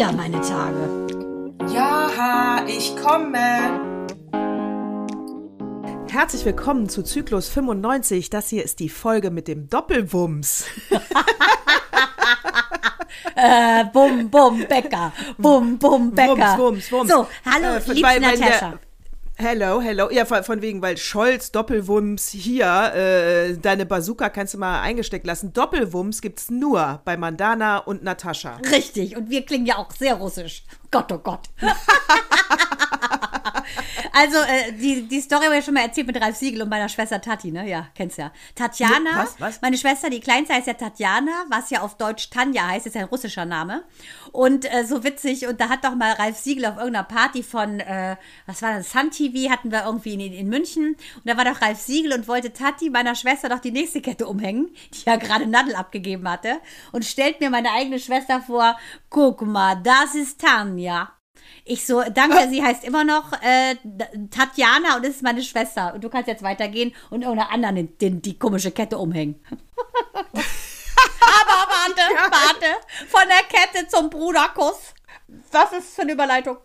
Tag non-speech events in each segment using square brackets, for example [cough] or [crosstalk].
wieder meine Tage. Ja, ich komme. Herzlich willkommen zu Zyklus 95. Das hier ist die Folge mit dem Doppelwumms. [laughs] äh, bum, bum, Bäcker. Bum, bum, Bäcker. Wumms, Wumms, Wumms. So, hallo, äh, liebste Natascha. Hello, hello. Ja, von, wegen, weil Scholz, Doppelwumms hier, äh, deine Bazooka kannst du mal eingesteckt lassen. Doppelwumms gibt's nur bei Mandana und Natascha. Richtig, und wir klingen ja auch sehr russisch. Gott, oh Gott. [laughs] also, äh, die, die Story habe ich schon mal erzählt mit Ralf Siegel und meiner Schwester Tati, ne? Ja, kennst ja. Tatjana, was, was? meine Schwester, die Kleinste heißt ja Tatjana, was ja auf Deutsch Tanja heißt, ist ja ein russischer Name. Und äh, so witzig, und da hat doch mal Ralf Siegel auf irgendeiner Party von, äh, was war das, Sun TV, hatten wir irgendwie in, in München. Und da war doch Ralf Siegel und wollte Tati, meiner Schwester, doch die nächste Kette umhängen, die ja gerade Nadel abgegeben hatte. Und stellt mir meine eigene Schwester vor, guck mal, das ist Tanja. Ich so, danke, sie heißt immer noch äh, Tatjana und ist meine Schwester. Und du kannst jetzt weitergehen und irgendeiner anderen den, den, die komische Kette umhängen. Aber warte, warte. Von der Kette zum Bruderkuss. Was ist für eine Überleitung?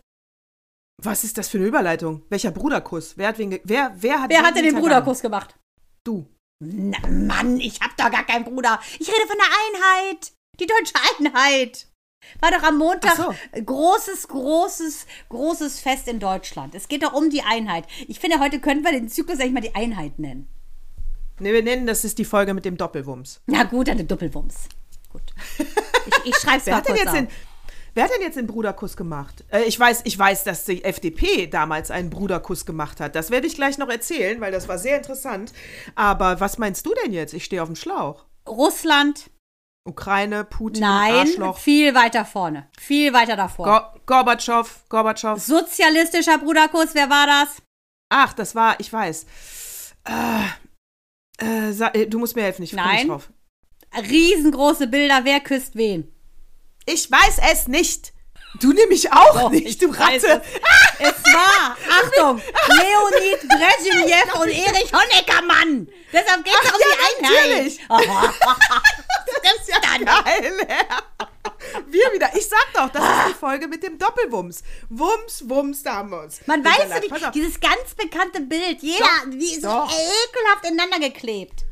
Was ist das für eine Überleitung? Welcher Bruderkuss? Wer hat, wen wer, wer hat, wer hat denn den Bruderkuss gemacht? Du. Na, Mann, ich hab doch gar keinen Bruder. Ich rede von der Einheit. Die deutsche Einheit. War doch am Montag so. großes, großes, großes Fest in Deutschland. Es geht doch um die Einheit. Ich finde, heute könnten wir den Zyklus eigentlich mal die Einheit nennen. Ne, wir nennen das ist die Folge mit dem Doppelwumms. Na gut, dann der Doppelwumms. Gut. Ich, ich schreibe es mal kurz jetzt den, Wer hat denn jetzt den Bruderkuss gemacht? Äh, ich, weiß, ich weiß, dass die FDP damals einen Bruderkuss gemacht hat. Das werde ich gleich noch erzählen, weil das war sehr interessant. Aber was meinst du denn jetzt? Ich stehe auf dem Schlauch. Russland, Ukraine, Putin, Nein, Arschloch. viel weiter vorne. Viel weiter davor. Go Gorbatschow, Gorbatschow. Sozialistischer Bruderkuss, wer war das? Ach, das war, ich weiß. Äh, äh, du musst mir helfen, ich komme nicht drauf. Riesengroße Bilder, wer küsst wen? Ich weiß es nicht. Du nämlich auch Doch, nicht, du Ratte. Es. es war, Achtung, [laughs] Leonid Brezhnev und Erich Honeckermann. Deshalb geht es um ja, die Einheit. Natürlich. Ist ja dann. geil. Wir wieder. Ich sag doch, das ist die Folge mit dem Doppelwumms. Wumms, Wumms, da haben wir uns. Man weiß so, die, dieses ganz bekannte Bild. Jeder, doch, wie so ekelhaft ineinander geklebt.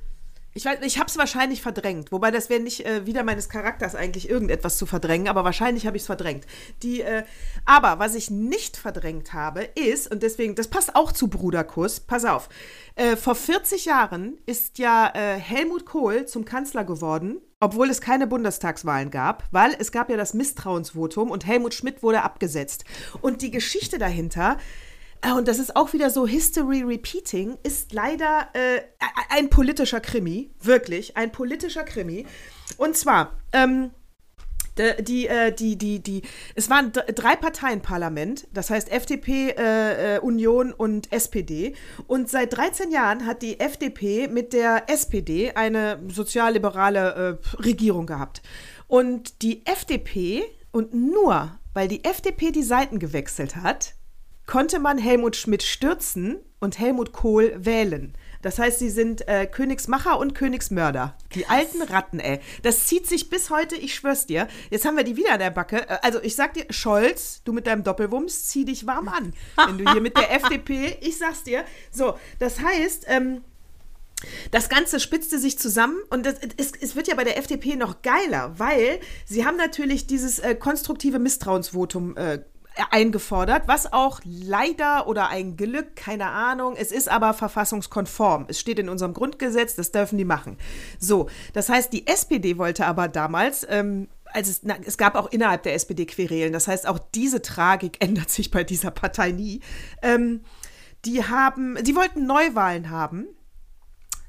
Ich weiß, ich habe es wahrscheinlich verdrängt, wobei das wäre nicht äh, wieder meines Charakters eigentlich irgendetwas zu verdrängen, aber wahrscheinlich habe ich es verdrängt. Die, äh, aber was ich nicht verdrängt habe, ist und deswegen, das passt auch zu Bruderkuss. Pass auf, äh, vor 40 Jahren ist ja äh, Helmut Kohl zum Kanzler geworden, obwohl es keine Bundestagswahlen gab, weil es gab ja das Misstrauensvotum und Helmut Schmidt wurde abgesetzt. Und die Geschichte dahinter Ah, und das ist auch wieder so History Repeating, ist leider äh, ein politischer Krimi, wirklich, ein politischer Krimi. Und zwar, ähm, die, äh, die, die, die, es waren drei Parteien Parlament, das heißt FDP, äh, äh, Union und SPD. Und seit 13 Jahren hat die FDP mit der SPD eine sozialliberale äh, Regierung gehabt. Und die FDP, und nur weil die FDP die Seiten gewechselt hat, konnte man Helmut Schmidt stürzen und Helmut Kohl wählen. Das heißt, sie sind äh, Königsmacher und Königsmörder. Die alten Ratten, ey. Das zieht sich bis heute, ich schwör's dir. Jetzt haben wir die wieder an der Backe. Äh, also, ich sag dir, Scholz, du mit deinem Doppelwumms, zieh dich warm an. Wenn du hier mit der [laughs] FDP, ich sag's dir. So, das heißt, ähm, das Ganze spitzte sich zusammen und das, es, es, wird ja bei der FDP noch geiler, weil sie haben natürlich dieses äh, konstruktive Misstrauensvotum äh, eingefordert, was auch leider oder ein Glück, keine Ahnung, es ist aber verfassungskonform. Es steht in unserem Grundgesetz, das dürfen die machen. So, das heißt, die SPD wollte aber damals, ähm, also es, na, es gab auch innerhalb der SPD Querelen, das heißt, auch diese Tragik [laughs] ändert sich bei dieser Partei nie. Ähm, die haben, sie wollten Neuwahlen haben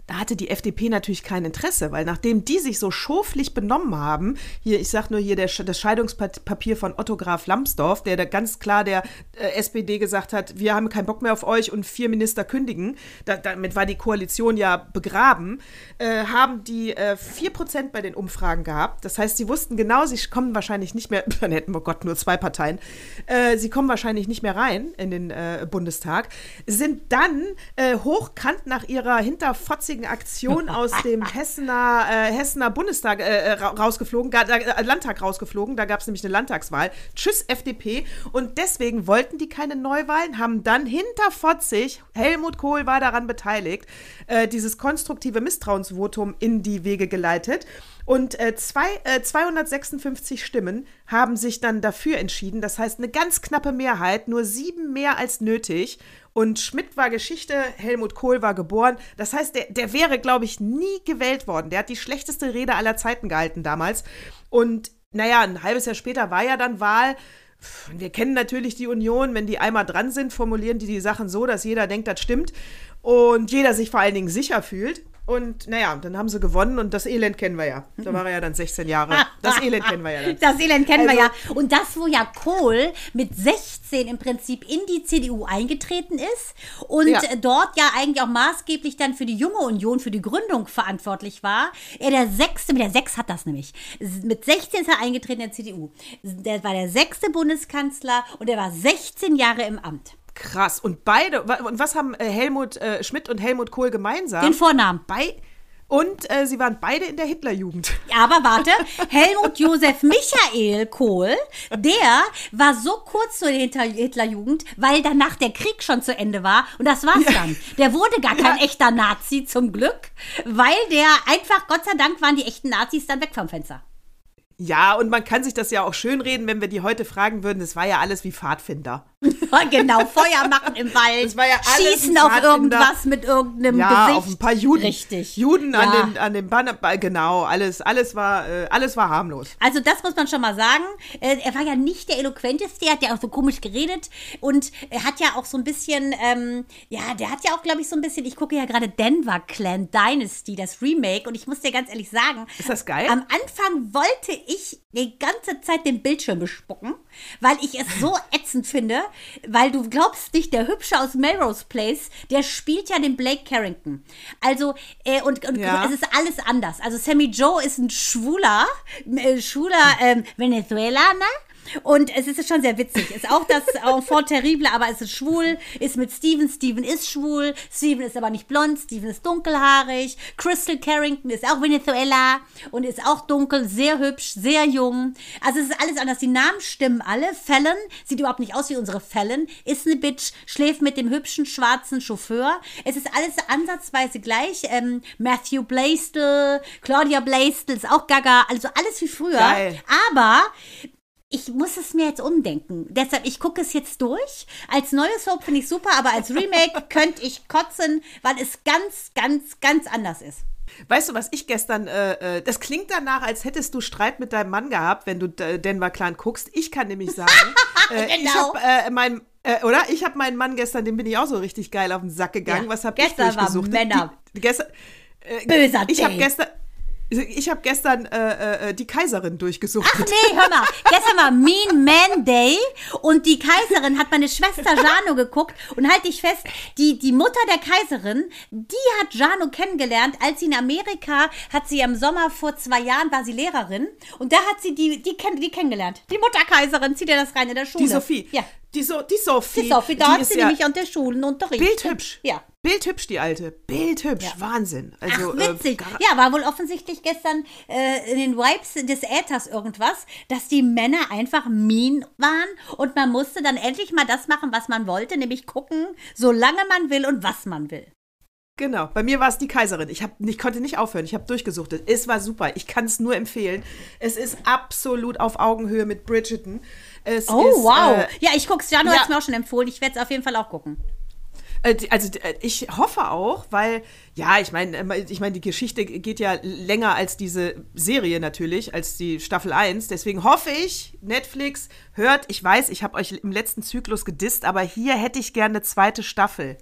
da hatte die FDP natürlich kein Interesse, weil nachdem die sich so schoflich benommen haben, hier, ich sag nur hier der, das Scheidungspapier von Otto Graf Lambsdorff, der da ganz klar der äh, SPD gesagt hat, wir haben keinen Bock mehr auf euch und vier Minister kündigen, da, damit war die Koalition ja begraben, äh, haben die äh, 4% bei den Umfragen gehabt. Das heißt, sie wussten genau, sie kommen wahrscheinlich nicht mehr, [laughs] dann hätten wir Gott nur zwei Parteien, äh, sie kommen wahrscheinlich nicht mehr rein in den äh, Bundestag, sind dann äh, hochkant nach ihrer hinterfotzigen witzigen Aktion aus dem Hessener, äh, Hessener Bundestag äh, rausgeflogen, äh, Landtag rausgeflogen. Da gab es nämlich eine Landtagswahl. Tschüss, FDP. Und deswegen wollten die keine Neuwahlen, haben dann hinterfotzig, Helmut Kohl war daran beteiligt, äh, dieses konstruktive Misstrauensvotum in die Wege geleitet. Und äh, zwei, äh, 256 Stimmen haben sich dann dafür entschieden. Das heißt, eine ganz knappe Mehrheit, nur sieben mehr als nötig. Und Schmidt war Geschichte, Helmut Kohl war geboren. Das heißt, der, der wäre, glaube ich, nie gewählt worden. Der hat die schlechteste Rede aller Zeiten gehalten damals. Und naja, ein halbes Jahr später war ja dann Wahl. Wir kennen natürlich die Union, wenn die einmal dran sind, formulieren die die Sachen so, dass jeder denkt, das stimmt und jeder sich vor allen Dingen sicher fühlt. Und naja, dann haben sie gewonnen und das Elend kennen wir ja. Da war er ja dann 16 Jahre. [laughs] Das Elend kennen wir ja dann. Das Elend kennen also, wir ja. Und das, wo ja Kohl mit 16 im Prinzip in die CDU eingetreten ist und ja. dort ja eigentlich auch maßgeblich dann für die junge Union, für die Gründung verantwortlich war. Er der sechste, mit der sechs hat das nämlich. Mit 16 ist er eingetreten in der CDU. Der war der sechste Bundeskanzler und er war 16 Jahre im Amt. Krass. Und beide, und was haben äh, Helmut äh, Schmidt und Helmut Kohl gemeinsam? Den Vornamen. Bei, und äh, sie waren beide in der Hitlerjugend. [laughs] Aber warte, Helmut Josef Michael Kohl, der war so kurz zur Hitlerjugend, weil danach der Krieg schon zu Ende war und das war's dann. Der wurde gar kein ja. echter Nazi zum Glück, weil der einfach, Gott sei Dank, waren die echten Nazis dann weg vom Fenster. Ja, und man kann sich das ja auch schönreden, wenn wir die heute fragen würden. Das war ja alles wie Pfadfinder. [laughs] genau, Feuer machen im Wald. Das war ja alles Schießen auf irgendwas mit irgendeinem ja, Gesicht. auf ein paar Juden. Richtig. Juden ja. an den, an den Banner. Genau, alles, alles, war, äh, alles war harmlos. Also, das muss man schon mal sagen. Äh, er war ja nicht der eloquenteste, er hat ja auch so komisch geredet. Und er hat ja auch so ein bisschen, ähm, ja, der hat ja auch, glaube ich, so ein bisschen, ich gucke ja gerade Denver Clan Dynasty, das Remake. Und ich muss dir ganz ehrlich sagen. Ist das geil? Am Anfang wollte ich die ganze Zeit den Bildschirm bespucken, weil ich es so [laughs] ätzend finde, weil du glaubst nicht, der Hübsche aus Melrose Place, der spielt ja den Blake Carrington. Also, äh, und, und ja. es ist alles anders. Also Sammy Joe ist ein schwuler, äh, schwuler äh, Venezuelaner und es ist schon sehr witzig. Ist auch das [laughs] Enfant terrible, aber es ist schwul, ist mit Steven. Steven ist schwul. Steven ist aber nicht blond. Steven ist dunkelhaarig. Crystal Carrington ist auch Venezuela und ist auch dunkel, sehr hübsch, sehr jung. Also es ist alles anders. Die Namen stimmen alle. Fallon sieht überhaupt nicht aus wie unsere Fallon. Ist eine Bitch, schläft mit dem hübschen schwarzen Chauffeur. Es ist alles ansatzweise gleich. Ähm, Matthew Blaisdell, Claudia Blaisdell ist auch Gaga. Also alles wie früher. Geil. Aber ich muss es mir jetzt umdenken. Deshalb, ich gucke es jetzt durch. Als neues Soap finde ich super, aber als Remake [laughs] könnte ich kotzen, weil es ganz, ganz, ganz anders ist. Weißt du, was ich gestern, äh, äh das klingt danach, als hättest du Streit mit deinem Mann gehabt, wenn du äh, Denver Clan guckst. Ich kann nämlich sagen, [laughs] äh, genau. ich habe äh, mein, äh, oder? Ich habe meinen Mann gestern, dem bin ich auch so richtig geil auf den Sack gegangen. Ja. Was habe ich durchgesucht? War Männer. Die, die, gestern, Böser Ich habe gestern, ich habe gestern äh, äh, die Kaiserin durchgesucht. Ach nee, hör mal. Gestern war Mean Man Day und die Kaiserin hat meine Schwester Jano geguckt und halt dich fest, die, die Mutter der Kaiserin, die hat Jano kennengelernt, als sie in Amerika, hat sie im Sommer vor zwei Jahren, war sie Lehrerin und da hat sie die, die, kenn, die kennengelernt. Die Mutter Kaiserin, zieht dir das rein in der Schule. Die Sophie. Ja. Die, so die Sophie. Die Sophie, da hat sie ja nämlich an der Schule unterrichtet. Bildhübsch. Ja. Bildhübsch, die alte. Bildhübsch. Ja. Wahnsinn. Also, Ach, witzig. Äh, ja, war wohl offensichtlich gestern äh, in den Vibes des Äthers irgendwas, dass die Männer einfach mean waren und man musste dann endlich mal das machen, was man wollte, nämlich gucken, solange man will und was man will. Genau, bei mir war es die Kaiserin. Ich, hab, ich konnte nicht aufhören, ich habe durchgesuchtet. Es war super, ich kann es nur empfehlen. Es ist absolut auf Augenhöhe mit Bridgerton. Es oh, ist, wow. Äh, ja, ich gucke es. Janu ja. hat es mir auch schon empfohlen. Ich werde es auf jeden Fall auch gucken. Äh, also äh, ich hoffe auch, weil ja, ich meine, äh, ich meine, die Geschichte geht ja länger als diese Serie natürlich, als die Staffel 1. Deswegen hoffe ich, Netflix hört, ich weiß, ich habe euch im letzten Zyklus gedisst, aber hier hätte ich gerne eine zweite Staffel.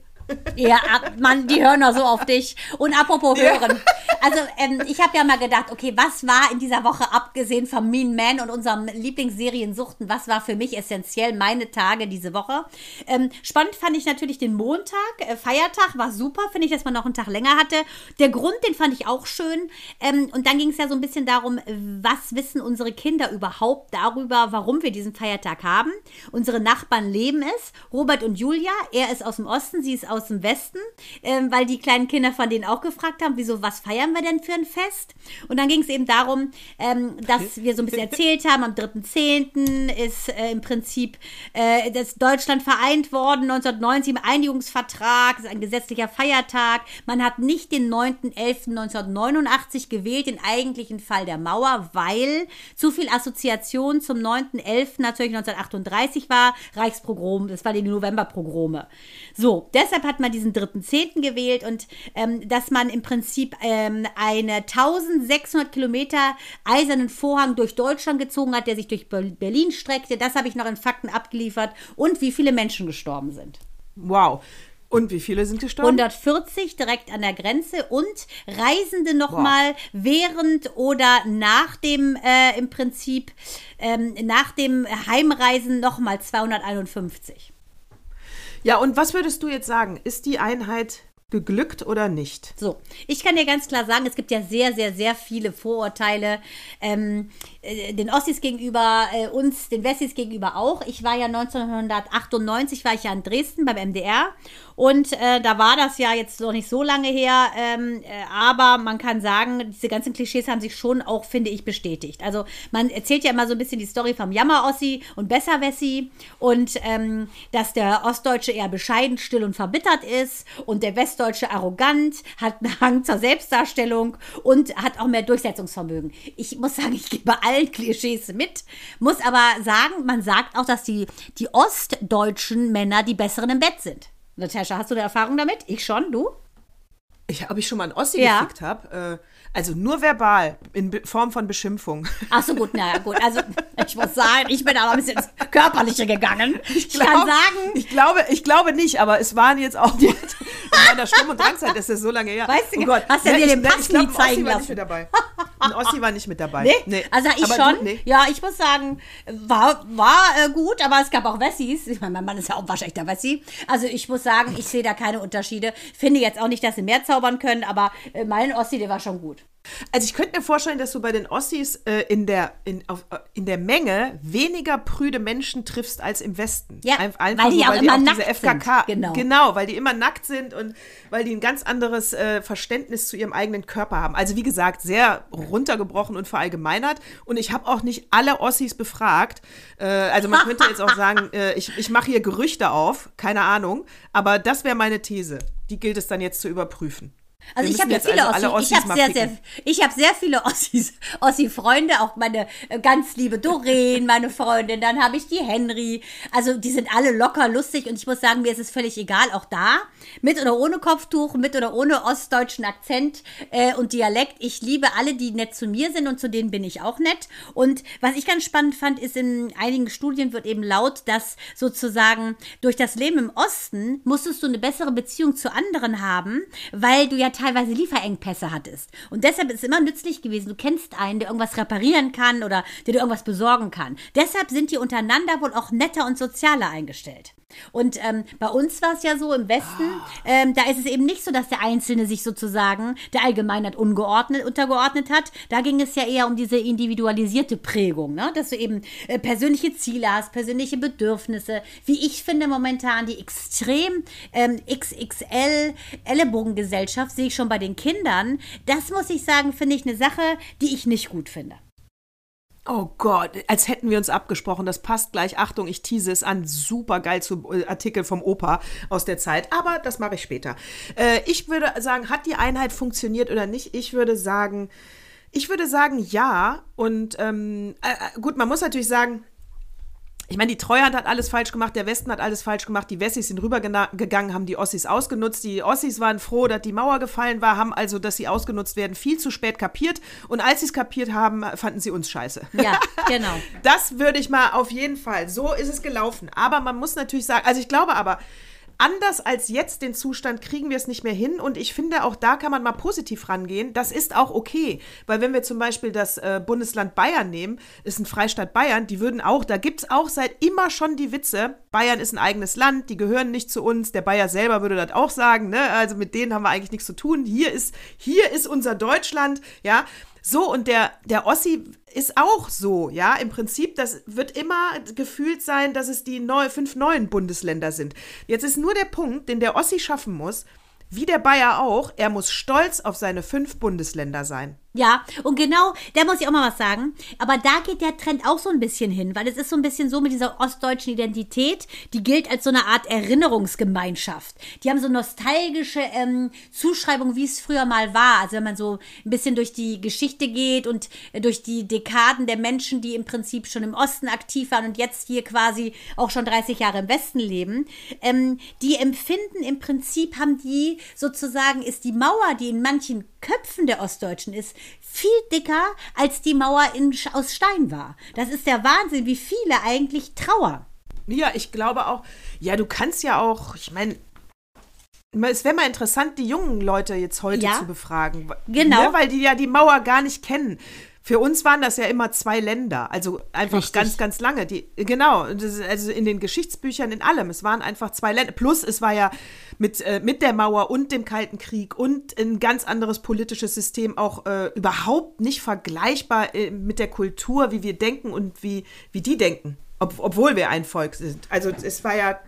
Ja, Mann, die hören doch so auf dich. Und apropos hören. Also ähm, ich habe ja mal gedacht, okay, was war in dieser Woche, abgesehen von Mean Man und unserem Lieblingsseriensuchten, was war für mich essentiell meine Tage diese Woche? Ähm, spannend fand ich natürlich den Montag, äh, Feiertag, war super, finde ich, dass man noch einen Tag länger hatte. Der Grund, den fand ich auch schön. Ähm, und dann ging es ja so ein bisschen darum, was wissen unsere Kinder überhaupt darüber, warum wir diesen Feiertag haben. Unsere Nachbarn leben es, Robert und Julia, er ist aus dem Osten, sie ist aus dem Westen, ähm, weil die kleinen Kinder von denen auch gefragt haben, wieso, was feiern wir denn für ein Fest? Und dann ging es eben darum, ähm, dass [laughs] wir so ein bisschen erzählt haben, am 3.10. ist äh, im Prinzip äh, das Deutschland vereint worden, 1990 im Einigungsvertrag, ist ein gesetzlicher Feiertag. Man hat nicht den 9.11.1989 gewählt, den eigentlichen Fall der Mauer, weil zu viel Assoziation zum 9.11. natürlich 1938 war, Reichspogrom, das war die Novemberpogrome. So, deshalb hat man diesen 3.10. gewählt und ähm, dass man im Prinzip ähm, eine 1600 Kilometer eisernen Vorhang durch Deutschland gezogen hat, der sich durch Berlin streckte. Das habe ich noch in Fakten abgeliefert und wie viele Menschen gestorben sind. Wow. Und wie viele sind gestorben? 140 direkt an der Grenze und Reisende nochmal während oder nach dem äh, im Prinzip ähm, nach dem Heimreisen nochmal 251. Ja, und was würdest du jetzt sagen? Ist die Einheit geglückt oder nicht? So, ich kann dir ganz klar sagen, es gibt ja sehr, sehr, sehr viele Vorurteile ähm, äh, den Ossis gegenüber, äh, uns, den Wessis gegenüber auch. Ich war ja 1998, war ich ja in Dresden beim MDR und äh, da war das ja jetzt noch nicht so lange her, ähm, äh, aber man kann sagen, diese ganzen Klischees haben sich schon auch, finde ich, bestätigt. Also man erzählt ja immer so ein bisschen die Story vom Jammer-Ossi und Besser-Wessi und ähm, dass der Ostdeutsche eher bescheiden, still und verbittert ist und der Westdeutsche arrogant, hat einen Hang zur Selbstdarstellung und hat auch mehr Durchsetzungsvermögen. Ich muss sagen, ich gebe allen Klischees mit, muss aber sagen, man sagt auch, dass die, die ostdeutschen Männer die besseren im Bett sind. Natascha, hast du eine Erfahrung damit? Ich schon, du? Ich, ob ich schon mal einen Ossi ja. gefickt habe? Äh, also nur verbal, in Be Form von Beschimpfung. Ach so, gut, naja, gut. Also ich muss sagen, ich bin aber ein bisschen ins Körperliche gegangen. Ich, glaub, kann sagen. Ich glaube, ich glaube nicht, aber es waren jetzt auch [laughs] in meiner Stumm- und Drangzeit, das ist so lange her. Weißt du, oh Gott. hast ja dir den Pass nie zeigen lassen. Nicht dabei. Ein Ossi war nicht mit dabei. Nee? nee. Also ich aber schon. Du, nee. Ja, ich muss sagen, war, war äh, gut, aber es gab auch Wessis. Ich meine, mein Mann ist ja auch wahrscheinlich der Wessi. Also ich muss sagen, ich sehe da keine Unterschiede. Finde jetzt auch nicht, dass sie mehr zaubern können, aber äh, mein Ossi, der war schon gut. Also ich könnte mir vorstellen, dass du bei den Ossis äh, in, der, in, auf, äh, in der Menge weniger prüde Menschen triffst als im Westen. Ja, Einfach weil die auch weil immer die auch nackt FKK, sind. Genau. genau, weil die immer nackt sind und weil die ein ganz anderes äh, Verständnis zu ihrem eigenen Körper haben. Also wie gesagt, sehr runtergebrochen und verallgemeinert. Und ich habe auch nicht alle Ossis befragt. Äh, also man könnte jetzt auch [laughs] sagen, äh, ich, ich mache hier Gerüchte auf, keine Ahnung. Aber das wäre meine These. Die gilt es dann jetzt zu überprüfen. Also ich habe ja viele also Ossis. Ich habe sehr, sehr, ich habe sehr viele Ossis, Ossi-Freunde, auch meine äh, ganz liebe Doreen, meine Freundin. Dann habe ich die Henry. Also die sind alle locker lustig und ich muss sagen, mir ist es völlig egal, auch da mit oder ohne Kopftuch, mit oder ohne ostdeutschen Akzent äh, und Dialekt. Ich liebe alle, die nett zu mir sind und zu denen bin ich auch nett. Und was ich ganz spannend fand, ist in einigen Studien wird eben laut, dass sozusagen durch das Leben im Osten musstest du eine bessere Beziehung zu anderen haben, weil du ja teilweise Lieferengpässe hattest. Und deshalb ist es immer nützlich gewesen, du kennst einen, der irgendwas reparieren kann oder der dir irgendwas besorgen kann. Deshalb sind die untereinander wohl auch netter und sozialer eingestellt. Und ähm, bei uns war es ja so im Westen, ähm, da ist es eben nicht so, dass der Einzelne sich sozusagen der Allgemeinheit ungeordnet, untergeordnet hat. Da ging es ja eher um diese individualisierte Prägung, ne? dass du eben äh, persönliche Ziele hast, persönliche Bedürfnisse, wie ich finde momentan die extrem ähm, XXL Ellenbogengesellschaft sehe ich schon bei den Kindern. Das muss ich sagen, finde ich eine Sache, die ich nicht gut finde. Oh Gott, als hätten wir uns abgesprochen. Das passt gleich. Achtung, ich tease es an. Super geil zu äh, Artikel vom Opa aus der Zeit. Aber das mache ich später. Äh, ich würde sagen, hat die Einheit funktioniert oder nicht? Ich würde sagen, ich würde sagen, ja. Und ähm, äh, gut, man muss natürlich sagen, ich meine, die Treuhand hat alles falsch gemacht, der Westen hat alles falsch gemacht, die Wessis sind rübergegangen, haben die Ossis ausgenutzt. Die Ossis waren froh, dass die Mauer gefallen war, haben also, dass sie ausgenutzt werden, viel zu spät kapiert. Und als sie es kapiert haben, fanden sie uns scheiße. Ja, genau. [laughs] das würde ich mal auf jeden Fall. So ist es gelaufen. Aber man muss natürlich sagen, also ich glaube aber, anders als jetzt den Zustand kriegen wir es nicht mehr hin. Und ich finde, auch da kann man mal positiv rangehen. Das ist auch okay. Weil wenn wir zum Beispiel das äh, Bundesland Bayern nehmen, ist ein Freistaat Bayern, die würden auch, da gibt es auch seit immer schon die Witze, Bayern ist ein eigenes Land, die gehören nicht zu uns. Der Bayer selber würde das auch sagen, ne? Also mit denen haben wir eigentlich nichts zu tun. Hier ist, hier ist unser Deutschland, ja. So, und der, der Ossi ist auch so, ja. Im Prinzip, das wird immer gefühlt sein, dass es die neu, fünf neuen Bundesländer sind. Jetzt ist nur der Punkt, den der Ossi schaffen muss, wie der Bayer auch, er muss stolz auf seine fünf Bundesländer sein. Ja, und genau, da muss ich auch mal was sagen. Aber da geht der Trend auch so ein bisschen hin, weil es ist so ein bisschen so mit dieser ostdeutschen Identität, die gilt als so eine Art Erinnerungsgemeinschaft. Die haben so nostalgische ähm, Zuschreibungen, wie es früher mal war. Also wenn man so ein bisschen durch die Geschichte geht und äh, durch die Dekaden der Menschen, die im Prinzip schon im Osten aktiv waren und jetzt hier quasi auch schon 30 Jahre im Westen leben, ähm, die empfinden im Prinzip, haben die sozusagen, ist die Mauer, die in manchen Köpfen der Ostdeutschen ist, viel dicker als die Mauer in, aus Stein war. Das ist der Wahnsinn, wie viele eigentlich trauern. Ja, ich glaube auch, ja, du kannst ja auch, ich meine, es wäre mal interessant, die jungen Leute jetzt heute ja, zu befragen. Genau. Ne, weil die ja die Mauer gar nicht kennen. Für uns waren das ja immer zwei Länder, also einfach Richtig. ganz, ganz lange. Die, genau, also in den Geschichtsbüchern, in allem. Es waren einfach zwei Länder. Plus, es war ja mit, äh, mit der Mauer und dem Kalten Krieg und ein ganz anderes politisches System auch äh, überhaupt nicht vergleichbar äh, mit der Kultur, wie wir denken und wie, wie die denken. Ob, obwohl wir ein Volk sind. Also es war ja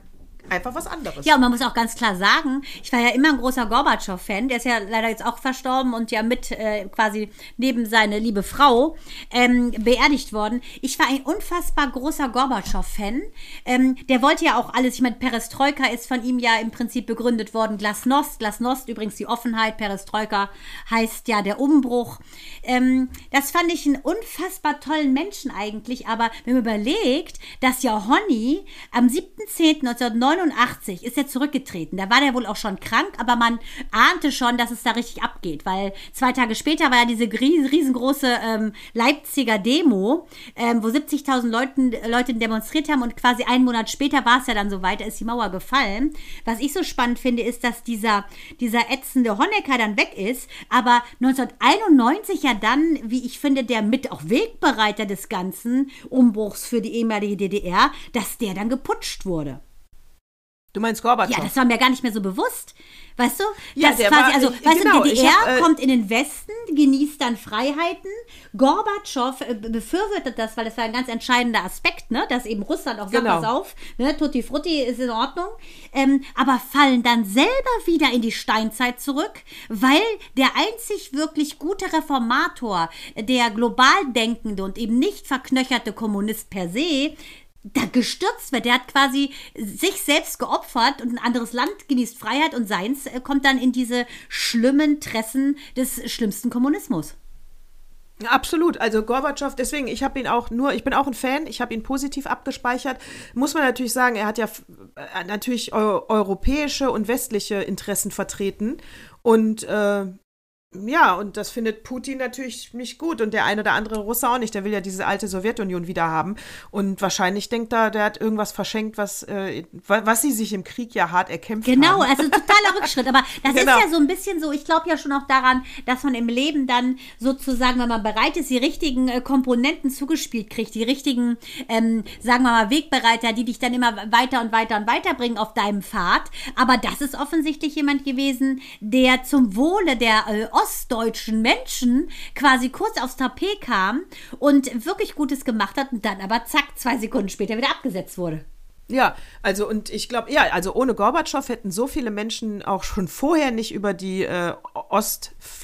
einfach was anderes. Ja, und man muss auch ganz klar sagen, ich war ja immer ein großer Gorbatschow-Fan. Der ist ja leider jetzt auch verstorben und ja mit äh, quasi neben seine liebe Frau ähm, beerdigt worden. Ich war ein unfassbar großer Gorbatschow-Fan. Ähm, der wollte ja auch alles, ich meine, Perestroika ist von ihm ja im Prinzip begründet worden. Glasnost, Glasnost übrigens die Offenheit, Perestroika heißt ja der Umbruch. Ähm, das fand ich einen unfassbar tollen Menschen eigentlich, aber wenn man überlegt, dass ja Honey am 7.10.1990 89 ist er zurückgetreten. Da war der wohl auch schon krank, aber man ahnte schon, dass es da richtig abgeht, weil zwei Tage später war ja diese riesengroße ähm, Leipziger Demo, ähm, wo 70.000 Leute demonstriert haben und quasi einen Monat später war es ja dann so weit, da ist die Mauer gefallen. Was ich so spannend finde, ist, dass dieser, dieser ätzende Honecker dann weg ist, aber 1991 ja dann, wie ich finde, der mit auch Wegbereiter des ganzen Umbruchs für die ehemalige DDR, dass der dann geputscht wurde. Du meinst Gorbatschow? Ja, das war mir gar nicht mehr so bewusst. Weißt du? Ja, das quasi, war, also, weißt genau, du, DDR hab, äh, kommt in den Westen, genießt dann Freiheiten. Gorbatschow äh, befürwortet das, weil das war ein ganz entscheidender Aspekt, ne? Dass eben Russland auch sagt, genau. pass auf, ne? Tutti Frutti ist in Ordnung. Ähm, aber fallen dann selber wieder in die Steinzeit zurück, weil der einzig wirklich gute Reformator, der global denkende und eben nicht verknöcherte Kommunist per se, da gestürzt wird. Der hat quasi sich selbst geopfert und ein anderes Land genießt Freiheit und seins äh, kommt dann in diese schlimmen Tressen des schlimmsten Kommunismus. Absolut, also Gorbatschow, deswegen, ich habe ihn auch nur, ich bin auch ein Fan, ich habe ihn positiv abgespeichert. Muss man natürlich sagen, er hat ja äh, natürlich eu europäische und westliche Interessen vertreten und äh, ja, und das findet Putin natürlich nicht gut und der eine oder andere Russe auch nicht. Der will ja diese alte Sowjetunion wieder haben. Und wahrscheinlich denkt er, der hat irgendwas verschenkt, was, äh, was sie sich im Krieg ja hart erkämpft genau, haben. Genau, also totaler [laughs] Rückschritt. Aber das genau. ist ja so ein bisschen so, ich glaube ja schon auch daran, dass man im Leben dann sozusagen, wenn man bereit ist, die richtigen äh, Komponenten zugespielt kriegt, die richtigen, ähm, sagen wir mal, Wegbereiter, die dich dann immer weiter und weiter und weiter bringen auf deinem Pfad. Aber das ist offensichtlich jemand gewesen, der zum Wohle der äh, ostdeutschen Menschen quasi kurz aufs Tapet kam und wirklich Gutes gemacht hat und dann aber zack, zwei Sekunden später wieder abgesetzt wurde. Ja, also und ich glaube, ja, also ohne Gorbatschow hätten so viele Menschen auch schon vorher nicht über die äh,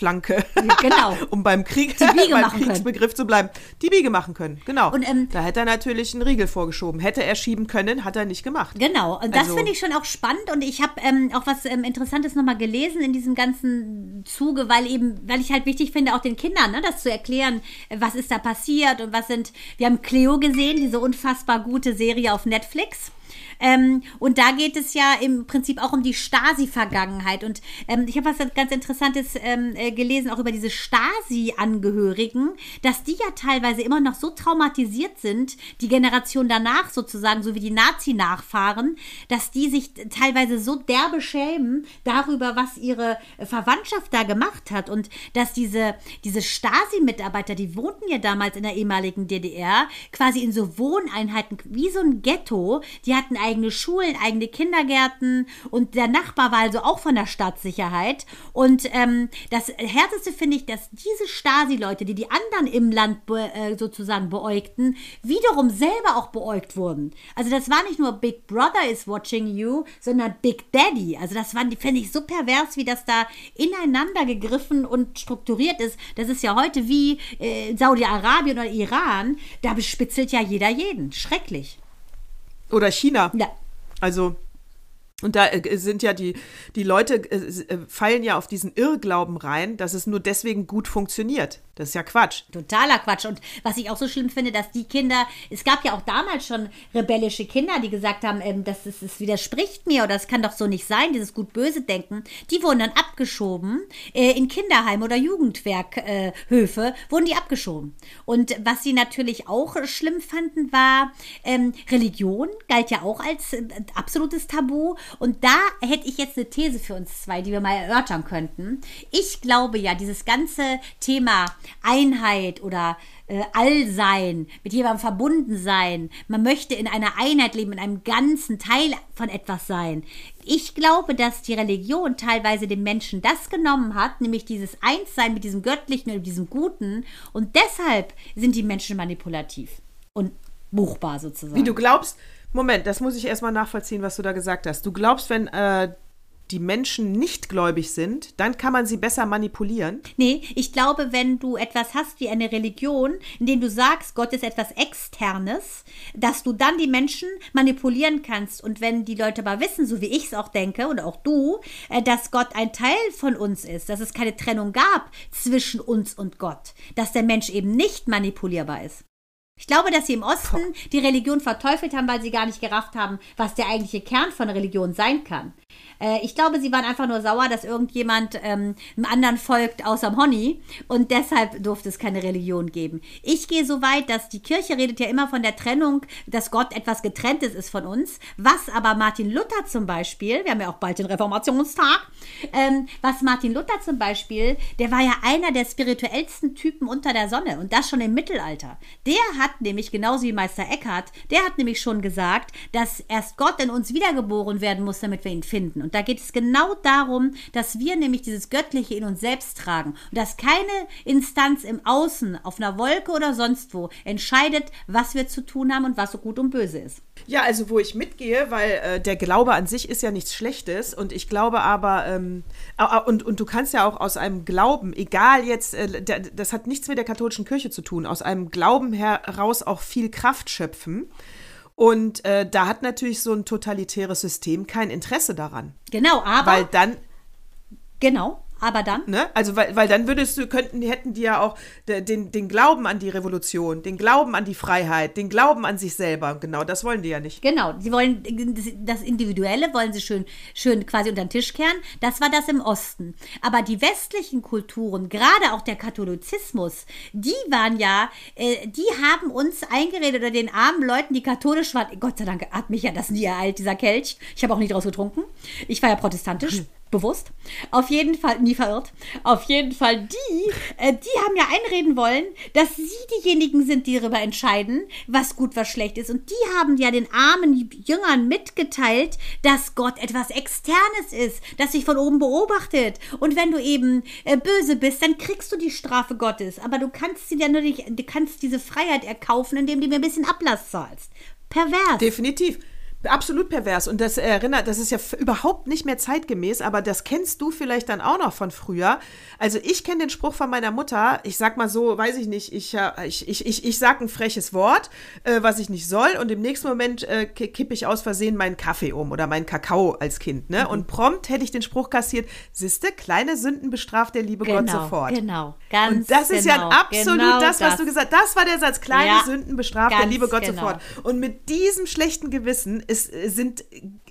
Ostflanke, genau. [laughs] um beim Krieg, [laughs] beim Kriegsbegriff können. zu bleiben, die Biege machen können. Genau. Und, ähm, da hätte er natürlich einen Riegel vorgeschoben. Hätte er schieben können, hat er nicht gemacht. Genau. Und das also, finde ich schon auch spannend und ich habe ähm, auch was ähm, Interessantes nochmal gelesen in diesem ganzen Zuge, weil eben, weil ich halt wichtig finde, auch den Kindern, ne, das zu erklären, was ist da passiert und was sind. Wir haben Cleo gesehen, diese unfassbar gute Serie auf Netflix. Ähm, und da geht es ja im Prinzip auch um die Stasi-Vergangenheit. Und ähm, ich habe was ganz Interessantes ähm, äh, gelesen, auch über diese Stasi-Angehörigen, dass die ja teilweise immer noch so traumatisiert sind, die Generation danach sozusagen, so wie die Nazi-Nachfahren, dass die sich teilweise so derbe schämen darüber, was ihre Verwandtschaft da gemacht hat. Und dass diese, diese Stasi-Mitarbeiter, die wohnten ja damals in der ehemaligen DDR, quasi in so Wohneinheiten, wie so ein Ghetto. Die hatten eigene Schulen, eigene Kindergärten und der Nachbar war also auch von der Staatssicherheit. Und ähm, das Härteste finde ich, dass diese Stasi-Leute, die die anderen im Land be, äh, sozusagen beäugten, wiederum selber auch beäugt wurden. Also das war nicht nur Big Brother is watching you, sondern Big Daddy. Also das war, finde ich, so pervers, wie das da ineinander gegriffen und strukturiert ist. Das ist ja heute wie äh, Saudi-Arabien oder Iran. Da bespitzelt ja jeder jeden. Schrecklich. Oder China. Ja. Also und da äh, sind ja die, die Leute äh, äh, fallen ja auf diesen Irrglauben rein, dass es nur deswegen gut funktioniert. Das ist ja Quatsch. Totaler Quatsch. Und was ich auch so schlimm finde, dass die Kinder, es gab ja auch damals schon rebellische Kinder, die gesagt haben, ähm, das, ist, das widerspricht mir oder das kann doch so nicht sein, dieses gut-böse Denken. Die wurden dann abgeschoben äh, in Kinderheim oder Jugendwerkhöfe, äh, wurden die abgeschoben. Und was sie natürlich auch schlimm fanden, war ähm, Religion, galt ja auch als äh, absolutes Tabu. Und da hätte ich jetzt eine These für uns zwei, die wir mal erörtern könnten. Ich glaube ja, dieses ganze Thema Einheit oder äh, Allsein, mit jemandem verbunden sein. Man möchte in einer Einheit leben, in einem ganzen Teil von etwas sein. Ich glaube, dass die Religion teilweise den Menschen das genommen hat, nämlich dieses Einssein mit diesem Göttlichen und diesem Guten. Und deshalb sind die Menschen manipulativ und buchbar sozusagen. Wie du glaubst, Moment, das muss ich erstmal nachvollziehen, was du da gesagt hast. Du glaubst, wenn äh, die Menschen nicht gläubig sind, dann kann man sie besser manipulieren? Nee, ich glaube, wenn du etwas hast wie eine Religion, in dem du sagst, Gott ist etwas Externes, dass du dann die Menschen manipulieren kannst. Und wenn die Leute aber wissen, so wie ich es auch denke oder auch du, äh, dass Gott ein Teil von uns ist, dass es keine Trennung gab zwischen uns und Gott, dass der Mensch eben nicht manipulierbar ist. Ich glaube, dass sie im Osten die Religion verteufelt haben, weil sie gar nicht gerafft haben, was der eigentliche Kern von Religion sein kann. Äh, ich glaube, sie waren einfach nur sauer, dass irgendjemand ähm, einem anderen folgt außer Honey und deshalb durfte es keine Religion geben. Ich gehe so weit, dass die Kirche redet ja immer von der Trennung, dass Gott etwas Getrenntes ist von uns, was aber Martin Luther zum Beispiel, wir haben ja auch bald den Reformationstag, ähm, was Martin Luther zum Beispiel, der war ja einer der spirituellsten Typen unter der Sonne und das schon im Mittelalter. Der hat nämlich, genauso wie Meister Eckhart, der hat nämlich schon gesagt, dass erst Gott in uns wiedergeboren werden muss, damit wir ihn finden. Und da geht es genau darum, dass wir nämlich dieses Göttliche in uns selbst tragen und dass keine Instanz im Außen auf einer Wolke oder sonst wo entscheidet, was wir zu tun haben und was so gut und böse ist. Ja, also wo ich mitgehe, weil äh, der Glaube an sich ist ja nichts Schlechtes und ich glaube aber, ähm, und, und du kannst ja auch aus einem Glauben, egal jetzt, äh, der, das hat nichts mit der katholischen Kirche zu tun, aus einem Glauben heraus auch viel Kraft schöpfen. Und äh, da hat natürlich so ein totalitäres System kein Interesse daran. Genau, aber. Weil dann. Genau. Aber dann? Ne? Also, weil, weil dann würdest du, könnten, hätten die ja auch den, den Glauben an die Revolution, den Glauben an die Freiheit, den Glauben an sich selber. Genau, das wollen die ja nicht. Genau, sie wollen das Individuelle wollen sie schön, schön quasi unter den Tisch kehren. Das war das im Osten. Aber die westlichen Kulturen, gerade auch der Katholizismus, die waren ja, äh, die haben uns eingeredet oder den armen Leuten, die katholisch waren. Gott sei Dank hat mich ja das nie ereilt, dieser Kelch. Ich habe auch nie draus getrunken. Ich war ja protestantisch bewusst. Auf jeden Fall, nie verirrt. Auf jeden Fall, die, äh, die haben ja einreden wollen, dass sie diejenigen sind, die darüber entscheiden, was gut, was schlecht ist. Und die haben ja den armen Jüngern mitgeteilt, dass Gott etwas Externes ist, das sich von oben beobachtet. Und wenn du eben äh, böse bist, dann kriegst du die Strafe Gottes. Aber du kannst sie ja nur nicht, du kannst diese Freiheit erkaufen, indem du mir ein bisschen Ablass zahlst. Pervers. Definitiv. Absolut pervers. Und das erinnert, das ist ja überhaupt nicht mehr zeitgemäß, aber das kennst du vielleicht dann auch noch von früher. Also ich kenne den Spruch von meiner Mutter, ich sag mal so, weiß ich nicht, ich, ich, ich, ich, ich sag ein freches Wort, äh, was ich nicht soll, und im nächsten Moment äh, kippe ich aus Versehen meinen Kaffee um oder meinen Kakao als Kind. Ne? Mhm. Und prompt hätte ich den Spruch kassiert, siehste, kleine Sünden bestraft der liebe genau, Gott sofort. Genau, ganz Und das ist genau, ja absolut genau das, was das. du gesagt hast. Das war der Satz, kleine ja, Sünden bestraft der liebe Gott genau. sofort. Und mit diesem schlechten Gewissen es sind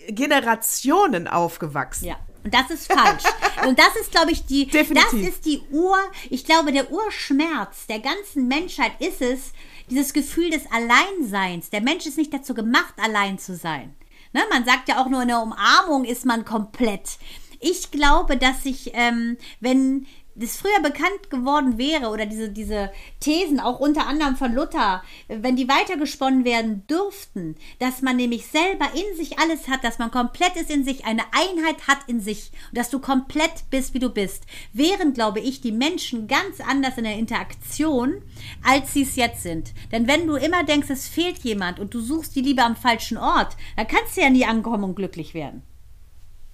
Generationen aufgewachsen. Ja. Und das ist falsch. [laughs] Und das ist, glaube ich, die, Definitiv. das ist die Ur, ich glaube, der Urschmerz der ganzen Menschheit ist es, dieses Gefühl des Alleinseins. Der Mensch ist nicht dazu gemacht, allein zu sein. Ne, man sagt ja auch nur in der Umarmung ist man komplett. Ich glaube, dass sich, ähm, wenn das früher bekannt geworden wäre oder diese, diese Thesen, auch unter anderem von Luther, wenn die weitergesponnen werden dürften, dass man nämlich selber in sich alles hat, dass man komplett ist in sich, eine Einheit hat in sich und dass du komplett bist, wie du bist, wären, glaube ich, die Menschen ganz anders in der Interaktion, als sie es jetzt sind. Denn wenn du immer denkst, es fehlt jemand und du suchst die Liebe am falschen Ort, dann kannst du ja nie ankommen und glücklich werden.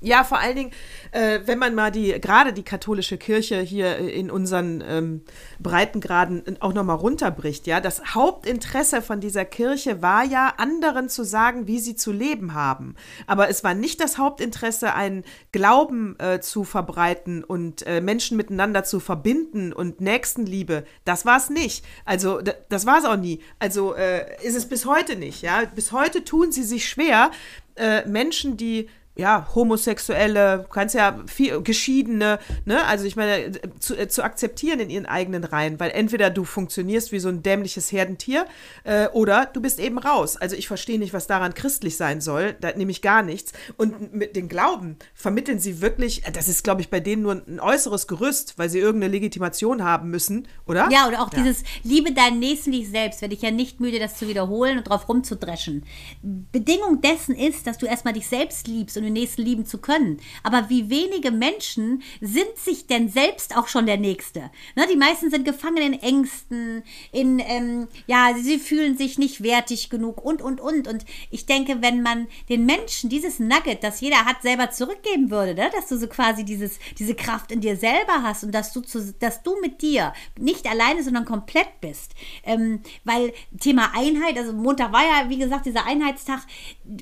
Ja, vor allen Dingen, äh, wenn man mal die, gerade die katholische Kirche hier in unseren ähm, Breitengraden auch nochmal runterbricht, ja, das Hauptinteresse von dieser Kirche war ja, anderen zu sagen, wie sie zu leben haben. Aber es war nicht das Hauptinteresse, einen Glauben äh, zu verbreiten und äh, Menschen miteinander zu verbinden und Nächstenliebe. Das war es nicht. Also, das war es auch nie. Also äh, ist es bis heute nicht, ja. Bis heute tun sie sich schwer, äh, Menschen, die ja, Homosexuelle, kannst ja viel, Geschiedene, ne, also ich meine, zu, äh, zu akzeptieren in ihren eigenen Reihen, weil entweder du funktionierst wie so ein dämliches Herdentier äh, oder du bist eben raus. Also ich verstehe nicht, was daran christlich sein soll, da nehme ich gar nichts. Und mit den Glauben vermitteln sie wirklich, äh, das ist, glaube ich, bei denen nur ein äußeres Gerüst, weil sie irgendeine Legitimation haben müssen, oder? Ja, oder auch ja. dieses Liebe deinen Nächsten wie selbst, werde ich ja nicht müde, das zu wiederholen und drauf rumzudreschen. Bedingung dessen ist, dass du erstmal dich selbst liebst und den Nächsten lieben zu können. Aber wie wenige Menschen sind sich denn selbst auch schon der Nächste? Ne, die meisten sind gefangen in Ängsten, in, ähm, ja, sie fühlen sich nicht wertig genug und, und, und. Und ich denke, wenn man den Menschen dieses Nugget, das jeder hat, selber zurückgeben würde, ne, dass du so quasi dieses, diese Kraft in dir selber hast und dass du, zu, dass du mit dir nicht alleine, sondern komplett bist. Ähm, weil Thema Einheit, also Montag war ja, wie gesagt, dieser Einheitstag.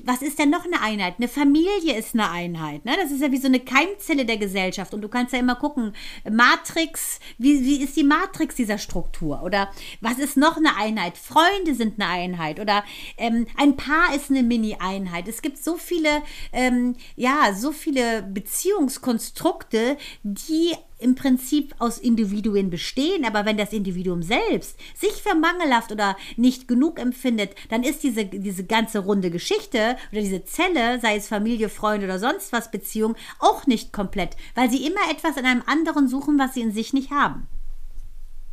Was ist denn noch eine Einheit? Eine Familie ist eine Einheit. Ne? Das ist ja wie so eine Keimzelle der Gesellschaft. Und du kannst ja immer gucken, Matrix, wie, wie ist die Matrix dieser Struktur? Oder was ist noch eine Einheit? Freunde sind eine Einheit. Oder ähm, ein Paar ist eine Mini-Einheit. Es gibt so viele, ähm, ja, so viele Beziehungskonstrukte, die im Prinzip aus Individuen bestehen, aber wenn das Individuum selbst sich für mangelhaft oder nicht genug empfindet, dann ist diese, diese ganze runde Geschichte oder diese Zelle, sei es Familie, Freunde oder sonst was Beziehung, auch nicht komplett, weil sie immer etwas in einem anderen suchen, was sie in sich nicht haben.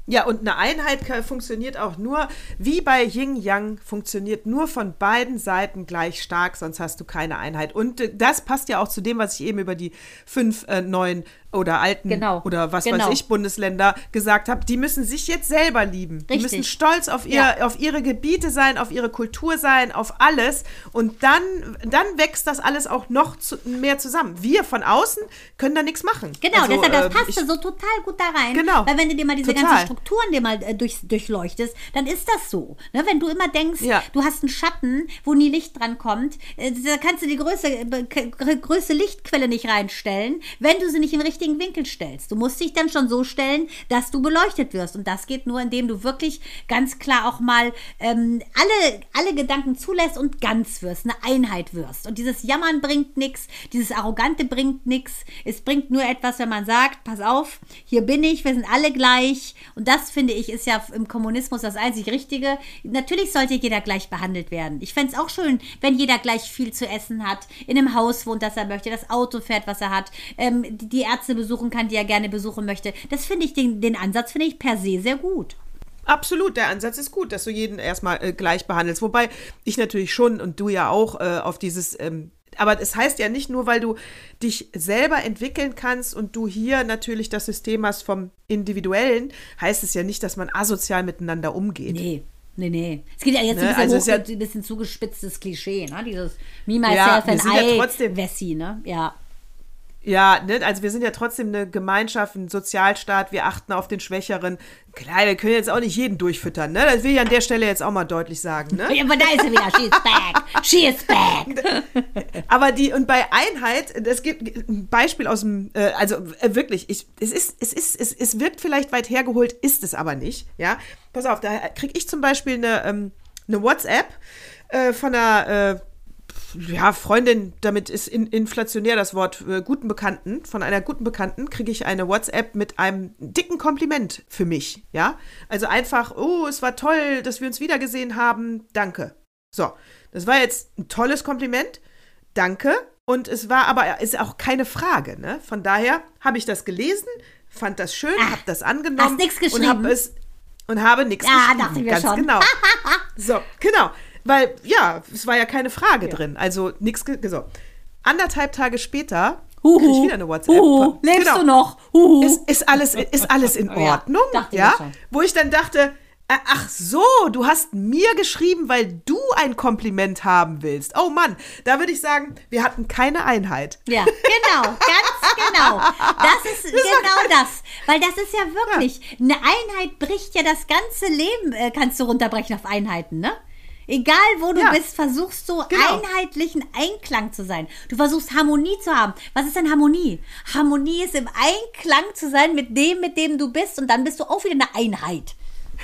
Ja, und eine Einheit funktioniert auch nur, wie bei Yin Yang, funktioniert nur von beiden Seiten gleich stark, sonst hast du keine Einheit. Und äh, das passt ja auch zu dem, was ich eben über die fünf äh, neuen oder alten genau. oder was genau. weiß ich Bundesländer gesagt habe, die müssen sich jetzt selber lieben. Richtig. Die müssen stolz auf, ihr, ja. auf ihre Gebiete sein, auf ihre Kultur sein, auf alles. Und dann, dann wächst das alles auch noch zu, mehr zusammen. Wir von außen können da nichts machen. Genau, also, deshalb das äh, passt so total gut da rein. Genau. Weil wenn du dir mal diese total. ganzen Strukturen dir mal äh, durch, durchleuchtest, dann ist das so. Ne? Wenn du immer denkst, ja. du hast einen Schatten, wo nie Licht dran kommt, äh, da kannst du die größte, äh, größte Lichtquelle nicht reinstellen, wenn du sie nicht in richtigen Winkel stellst. Du musst dich dann schon so stellen, dass du beleuchtet wirst. Und das geht nur, indem du wirklich ganz klar auch mal ähm, alle, alle Gedanken zulässt und ganz wirst, eine Einheit wirst. Und dieses Jammern bringt nichts, dieses Arrogante bringt nichts. Es bringt nur etwas, wenn man sagt, pass auf, hier bin ich, wir sind alle gleich. Und das, finde ich, ist ja im Kommunismus das einzig Richtige. Natürlich sollte jeder gleich behandelt werden. Ich fände es auch schön, wenn jeder gleich viel zu essen hat, in einem Haus wohnt, das er möchte, das Auto fährt, was er hat, ähm, die Ärzte besuchen kann, die er gerne besuchen möchte. Das finde ich, den, den Ansatz finde ich per se sehr gut. Absolut, der Ansatz ist gut, dass du jeden erstmal äh, gleich behandelst. Wobei ich natürlich schon und du ja auch äh, auf dieses ähm, aber es heißt ja nicht nur, weil du dich selber entwickeln kannst und du hier natürlich das System hast vom Individuellen, heißt es ja nicht, dass man asozial miteinander umgeht. Nee. Nee, nee. Es geht ja jetzt ne? ein, bisschen also hoch, ja, ein bisschen zugespitztes Klischee, ne? Dieses Me, myself ja, and I, ja trotzdem, Wessi, ne? Ja. Ja, ne, also wir sind ja trotzdem eine Gemeinschaft, ein Sozialstaat, wir achten auf den Schwächeren. Klar, wir können jetzt auch nicht jeden durchfüttern, ne? Das will ich an der Stelle jetzt auch mal deutlich sagen, ne? Ja, aber da ist er wieder, she is back, she is back. [laughs] aber die, und bei Einheit, es gibt ein Beispiel aus dem, äh, also äh, wirklich, ich, es ist, es ist, es, es wirkt vielleicht weit hergeholt, ist es aber nicht, ja? Pass auf, da kriege ich zum Beispiel eine, ähm, eine WhatsApp äh, von einer, äh, ja, Freundin, damit ist in, inflationär das Wort, äh, guten Bekannten, von einer guten Bekannten kriege ich eine WhatsApp mit einem dicken Kompliment für mich, ja. Also einfach, oh, es war toll, dass wir uns wiedergesehen haben, danke. So, das war jetzt ein tolles Kompliment, danke. Und es war aber, ist auch keine Frage, ne? Von daher habe ich das gelesen, fand das schön, Ah, habe das angenommen hast nix geschrieben? und habe es und habe nichts Ja, geschrieben. dachten wir Ganz schon. genau. [laughs] So, genau. Weil, ja, es war ja keine Frage Ja. drin. Also nichts. So. Anderthalb Tage später Huhu. krieg ich wieder eine WhatsApp. Huhu. Lebst Genau. du noch? Huhu. Ist, ist, alles, ist alles in [laughs] Ja, Ordnung? ich ja. mir schon. Wo ich dann dachte, äh, ach so, du hast mir geschrieben, weil du ein Kompliment haben willst. Oh Mann, da würde ich sagen, wir hatten keine Einheit. Ja, genau, ganz genau. Das ist [laughs] genau das. Weil das ist ja wirklich, eine Einheit bricht ja das ganze Leben, äh, kannst du runterbrechen auf Einheiten, ne? Egal wo du Ja. bist, versuchst du Genau. einheitlichen Einklang zu sein. Du versuchst Harmonie zu haben. Was ist denn Harmonie? Harmonie ist im Einklang zu sein mit dem, mit dem du bist und dann bist du auch wieder eine Einheit.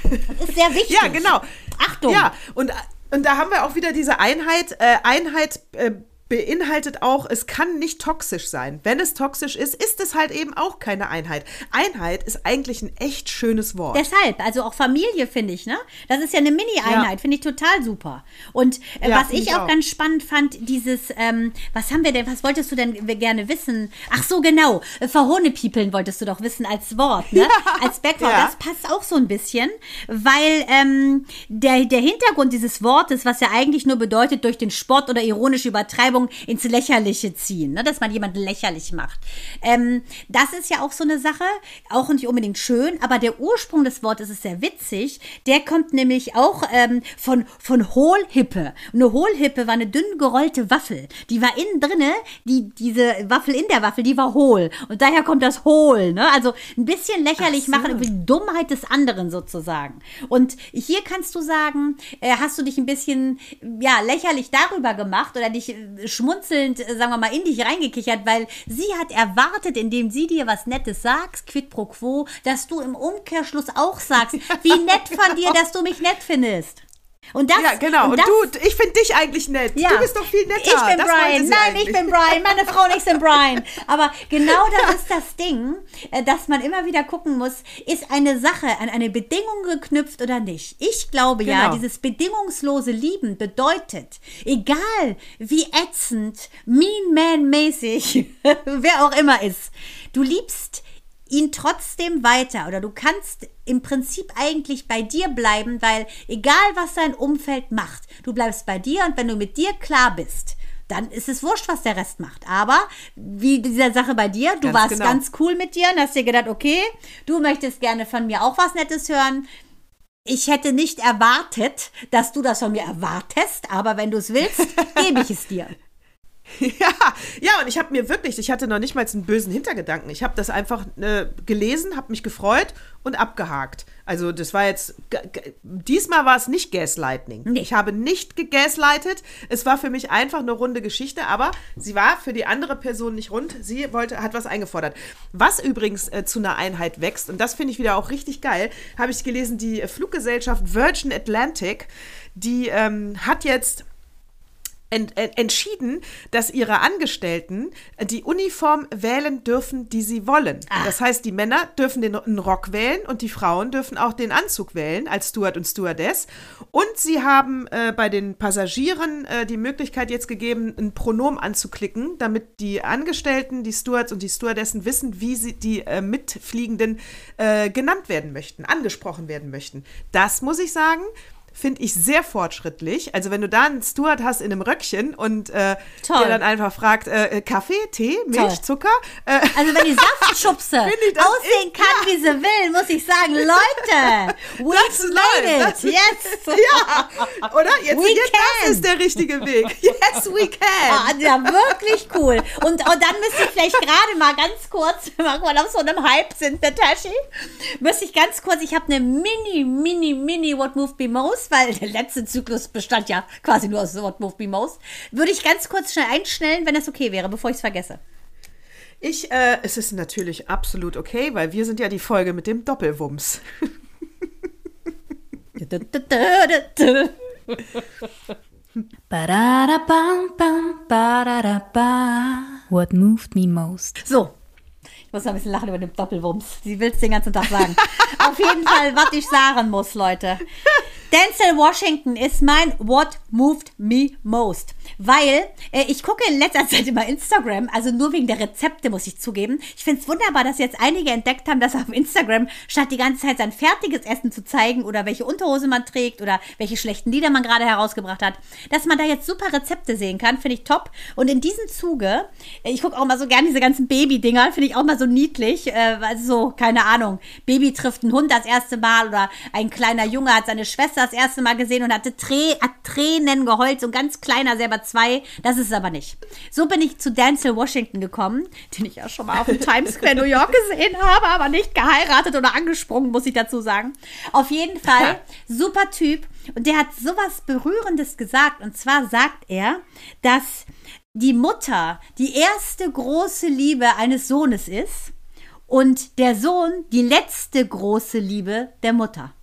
Das ist sehr [laughs] wichtig. Ja, genau. Achtung. Ja, und, und da haben wir auch wieder diese Einheit. Äh, Einheit äh, beinhaltet auch, es kann nicht toxisch sein. Wenn es toxisch ist, ist es halt eben auch keine Einheit. Einheit ist eigentlich ein echt schönes Wort. Deshalb, also auch Familie finde ich, ne? Das ist ja eine Mini-Einheit, Ja. finde ich total super. Und äh, Ja, was ich auch, auch. ganz spannend fand, dieses, ähm, was haben wir denn, was wolltest du denn gerne wissen? Ach so, genau, äh, Verhohnepiepeln wolltest du doch wissen als Wort, ne? [laughs] Als Background, Ja. das passt auch so ein bisschen, weil ähm, der, der Hintergrund dieses Wortes, was ja eigentlich nur bedeutet, durch den Spott oder ironische Übertreibung ins Lächerliche ziehen, ne? dass man jemanden lächerlich macht. Ähm, das ist ja auch so eine Sache, auch nicht unbedingt schön, aber der Ursprung des Wortes ist sehr witzig. Der kommt nämlich auch ähm, von, von Hohlhippe. Eine Hohlhippe war eine dünn gerollte Waffel. Die war innen drinne, die, diese Waffel in der Waffel, die war hohl. Und daher kommt das Hohl. Ne? Also ein bisschen lächerlich so. machen über die Dummheit des anderen sozusagen. Und hier kannst du sagen, äh, hast du dich ein bisschen ja, lächerlich darüber gemacht oder dich äh, schmunzelnd, äh, sagen wir mal, in dich reingekichert, weil sie hat erwartet, indem sie dir was Nettes sagst, quid pro quo, dass du im Umkehrschluss auch sagst, wie nett von dir, dass du mich nett findest. Und das, ja, genau. Und, das, du, ich finde dich eigentlich nett. ja. Du bist doch viel netter. Ich bin Das Brian. Nein, eigentlich. ich bin Brian. Meine Frau und ich sind Brian. Aber genau das [laughs] ist das Ding, äh, dass man immer wieder gucken muss, ist eine Sache an eine Bedingung geknüpft oder nicht. Ich glaube ja, Genau. dieses bedingungslose Lieben bedeutet, egal wie ätzend, mean man mäßig, [laughs] wer auch immer ist, du liebst ihn trotzdem weiter oder du kannst im Prinzip eigentlich bei dir bleiben, weil egal was dein Umfeld macht, du bleibst bei dir und wenn du mit dir klar bist, dann ist es wurscht, was der Rest macht. Aber wie dieser Sache bei dir, du Ganz warst genau. ganz cool mit dir und hast dir gedacht, okay, du möchtest gerne von mir auch was Nettes hören. Ich hätte nicht erwartet, dass du das von mir erwartest, aber wenn du es willst, [laughs] gebe ich es dir. [laughs] Ja, ja, und ich habe mir wirklich, ich hatte noch nicht mal einen bösen Hintergedanken. Ich habe das einfach äh, gelesen, habe mich gefreut und abgehakt. Also das war jetzt, diesmal war es nicht Gaslighting. Nee. Ich habe nicht gegaslightet. Es war für mich einfach eine runde Geschichte, aber sie war für die andere Person nicht rund. Sie wollte, hat was eingefordert. Was übrigens äh, zu einer Einheit wächst, und das finde ich wieder auch richtig geil, habe ich gelesen, die Fluggesellschaft Virgin Atlantic, die ähm, hat jetzt ent, ent, entschieden, dass ihre Angestellten die Uniform wählen dürfen, die sie wollen. Das heißt, die Männer dürfen den einen Rock wählen und die Frauen dürfen auch den Anzug wählen als Steward und Stewardess. Und sie haben äh, bei den Passagieren äh, die Möglichkeit jetzt gegeben, ein Pronomen anzuklicken, damit die Angestellten, die Stewards und die Stewardessen wissen, wie sie die äh, Mitfliegenden äh, genannt werden möchten, angesprochen werden möchten. Das muss ich sagen, finde ich sehr fortschrittlich. Also wenn du da einen Steward hast in einem Röckchen und äh, der dann einfach fragt, äh, Kaffee, Tee, Milch, Toll. Zucker, äh, Also wenn die Saftschubse [laughs] aussehen kann, wie sie will, muss ich sagen, Leute, [laughs] we Das made läuft. it. Yes. [laughs] ja, oder? Jetzt, We jetzt das ist der richtige Weg. Yes, we can. ja, wirklich cool. Und, und dann müsste ich vielleicht gerade mal ganz kurz, mal mal auf so einem Hype sind, Nataschi, müsste ich ganz kurz, ich habe eine mini, mini, mini What Moved Me Most, weil der letzte Zyklus bestand ja quasi nur aus What Moved Me Most, würde ich ganz kurz schnell einstellen, wenn das okay wäre, bevor ich es vergesse. Ich, äh, es ist natürlich absolut okay, weil wir sind ja die Folge mit dem Doppelwumms. [laughs] What moved me most? So. Ich muss noch ein bisschen lachen über den Doppelwumms. Sie will es den ganzen Tag sagen. [laughs] Auf jeden Fall, was ich sagen muss, Leute. Denzel Washington ist mein What Moved Me Most. Weil äh, ich gucke in letzter [laughs] Zeit immer Instagram, also nur wegen der Rezepte, muss ich zugeben. Ich finde es wunderbar, dass jetzt einige entdeckt haben, dass auf Instagram, statt die ganze Zeit sein fertiges Essen zu zeigen oder welche Unterhose man trägt oder welche schlechten Lieder man gerade herausgebracht hat, dass man da jetzt super Rezepte sehen kann, finde ich top. Und in diesem Zuge, äh, ich gucke auch mal so gerne diese ganzen Baby-Dinger, finde ich auch mal so niedlich. Äh, also so, keine Ahnung, Baby trifft einen Hund das erste Mal oder ein kleiner Junge hat seine Schwester das erste Mal gesehen und hatte Trä hat Tränen geheult, so ein ganz kleiner, selber zwei. Das ist es aber nicht. So bin ich zu Denzel Washington gekommen, den ich ja schon mal auf dem Times Square New York gesehen habe, aber nicht geheiratet oder angesprungen, muss ich dazu sagen. Auf jeden Fall, super Typ. Und der hat sowas Berührendes gesagt. Und zwar sagt er, dass die Mutter die erste große Liebe eines Sohnes ist und der Sohn die letzte große Liebe der Mutter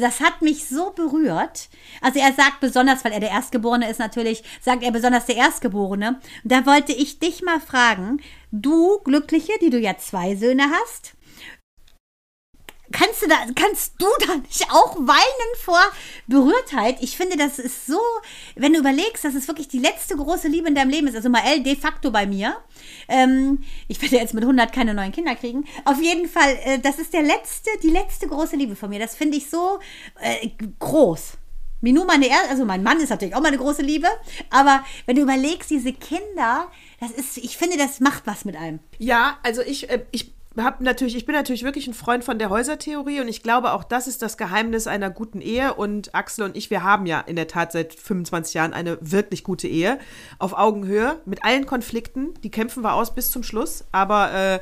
das hat mich so berührt. Also er sagt besonders, weil er der Erstgeborene ist natürlich, sagt er besonders der Erstgeborene. Da wollte ich dich mal fragen, du Glückliche, die du ja zwei Söhne hast, kannst du da, kannst du da nicht auch weinen vor Berührtheit? Ich finde, das ist so, wenn du überlegst, dass es wirklich die letzte große Liebe in deinem Leben ist, also Mael de facto bei mir. Ähm, ich werde jetzt mit 100 keine neuen Kinder kriegen. Auf jeden Fall, äh, das ist der letzte, die letzte große Liebe von mir. Das finde ich so äh, groß. Minou meine erste, also mein Mann ist natürlich auch meine große Liebe, aber wenn du überlegst, diese Kinder, das ist, ich finde, das macht was mit einem. Ja, also ich, äh, ich hab natürlich, ich bin natürlich wirklich ein Freund von der Häusertheorie und ich glaube, auch das ist das Geheimnis einer guten Ehe. Und Axel und ich, wir haben ja in der Tat seit 25 Jahren eine wirklich gute Ehe. Auf Augenhöhe, mit allen Konflikten. Die kämpfen wir aus bis zum Schluss. Aber, äh,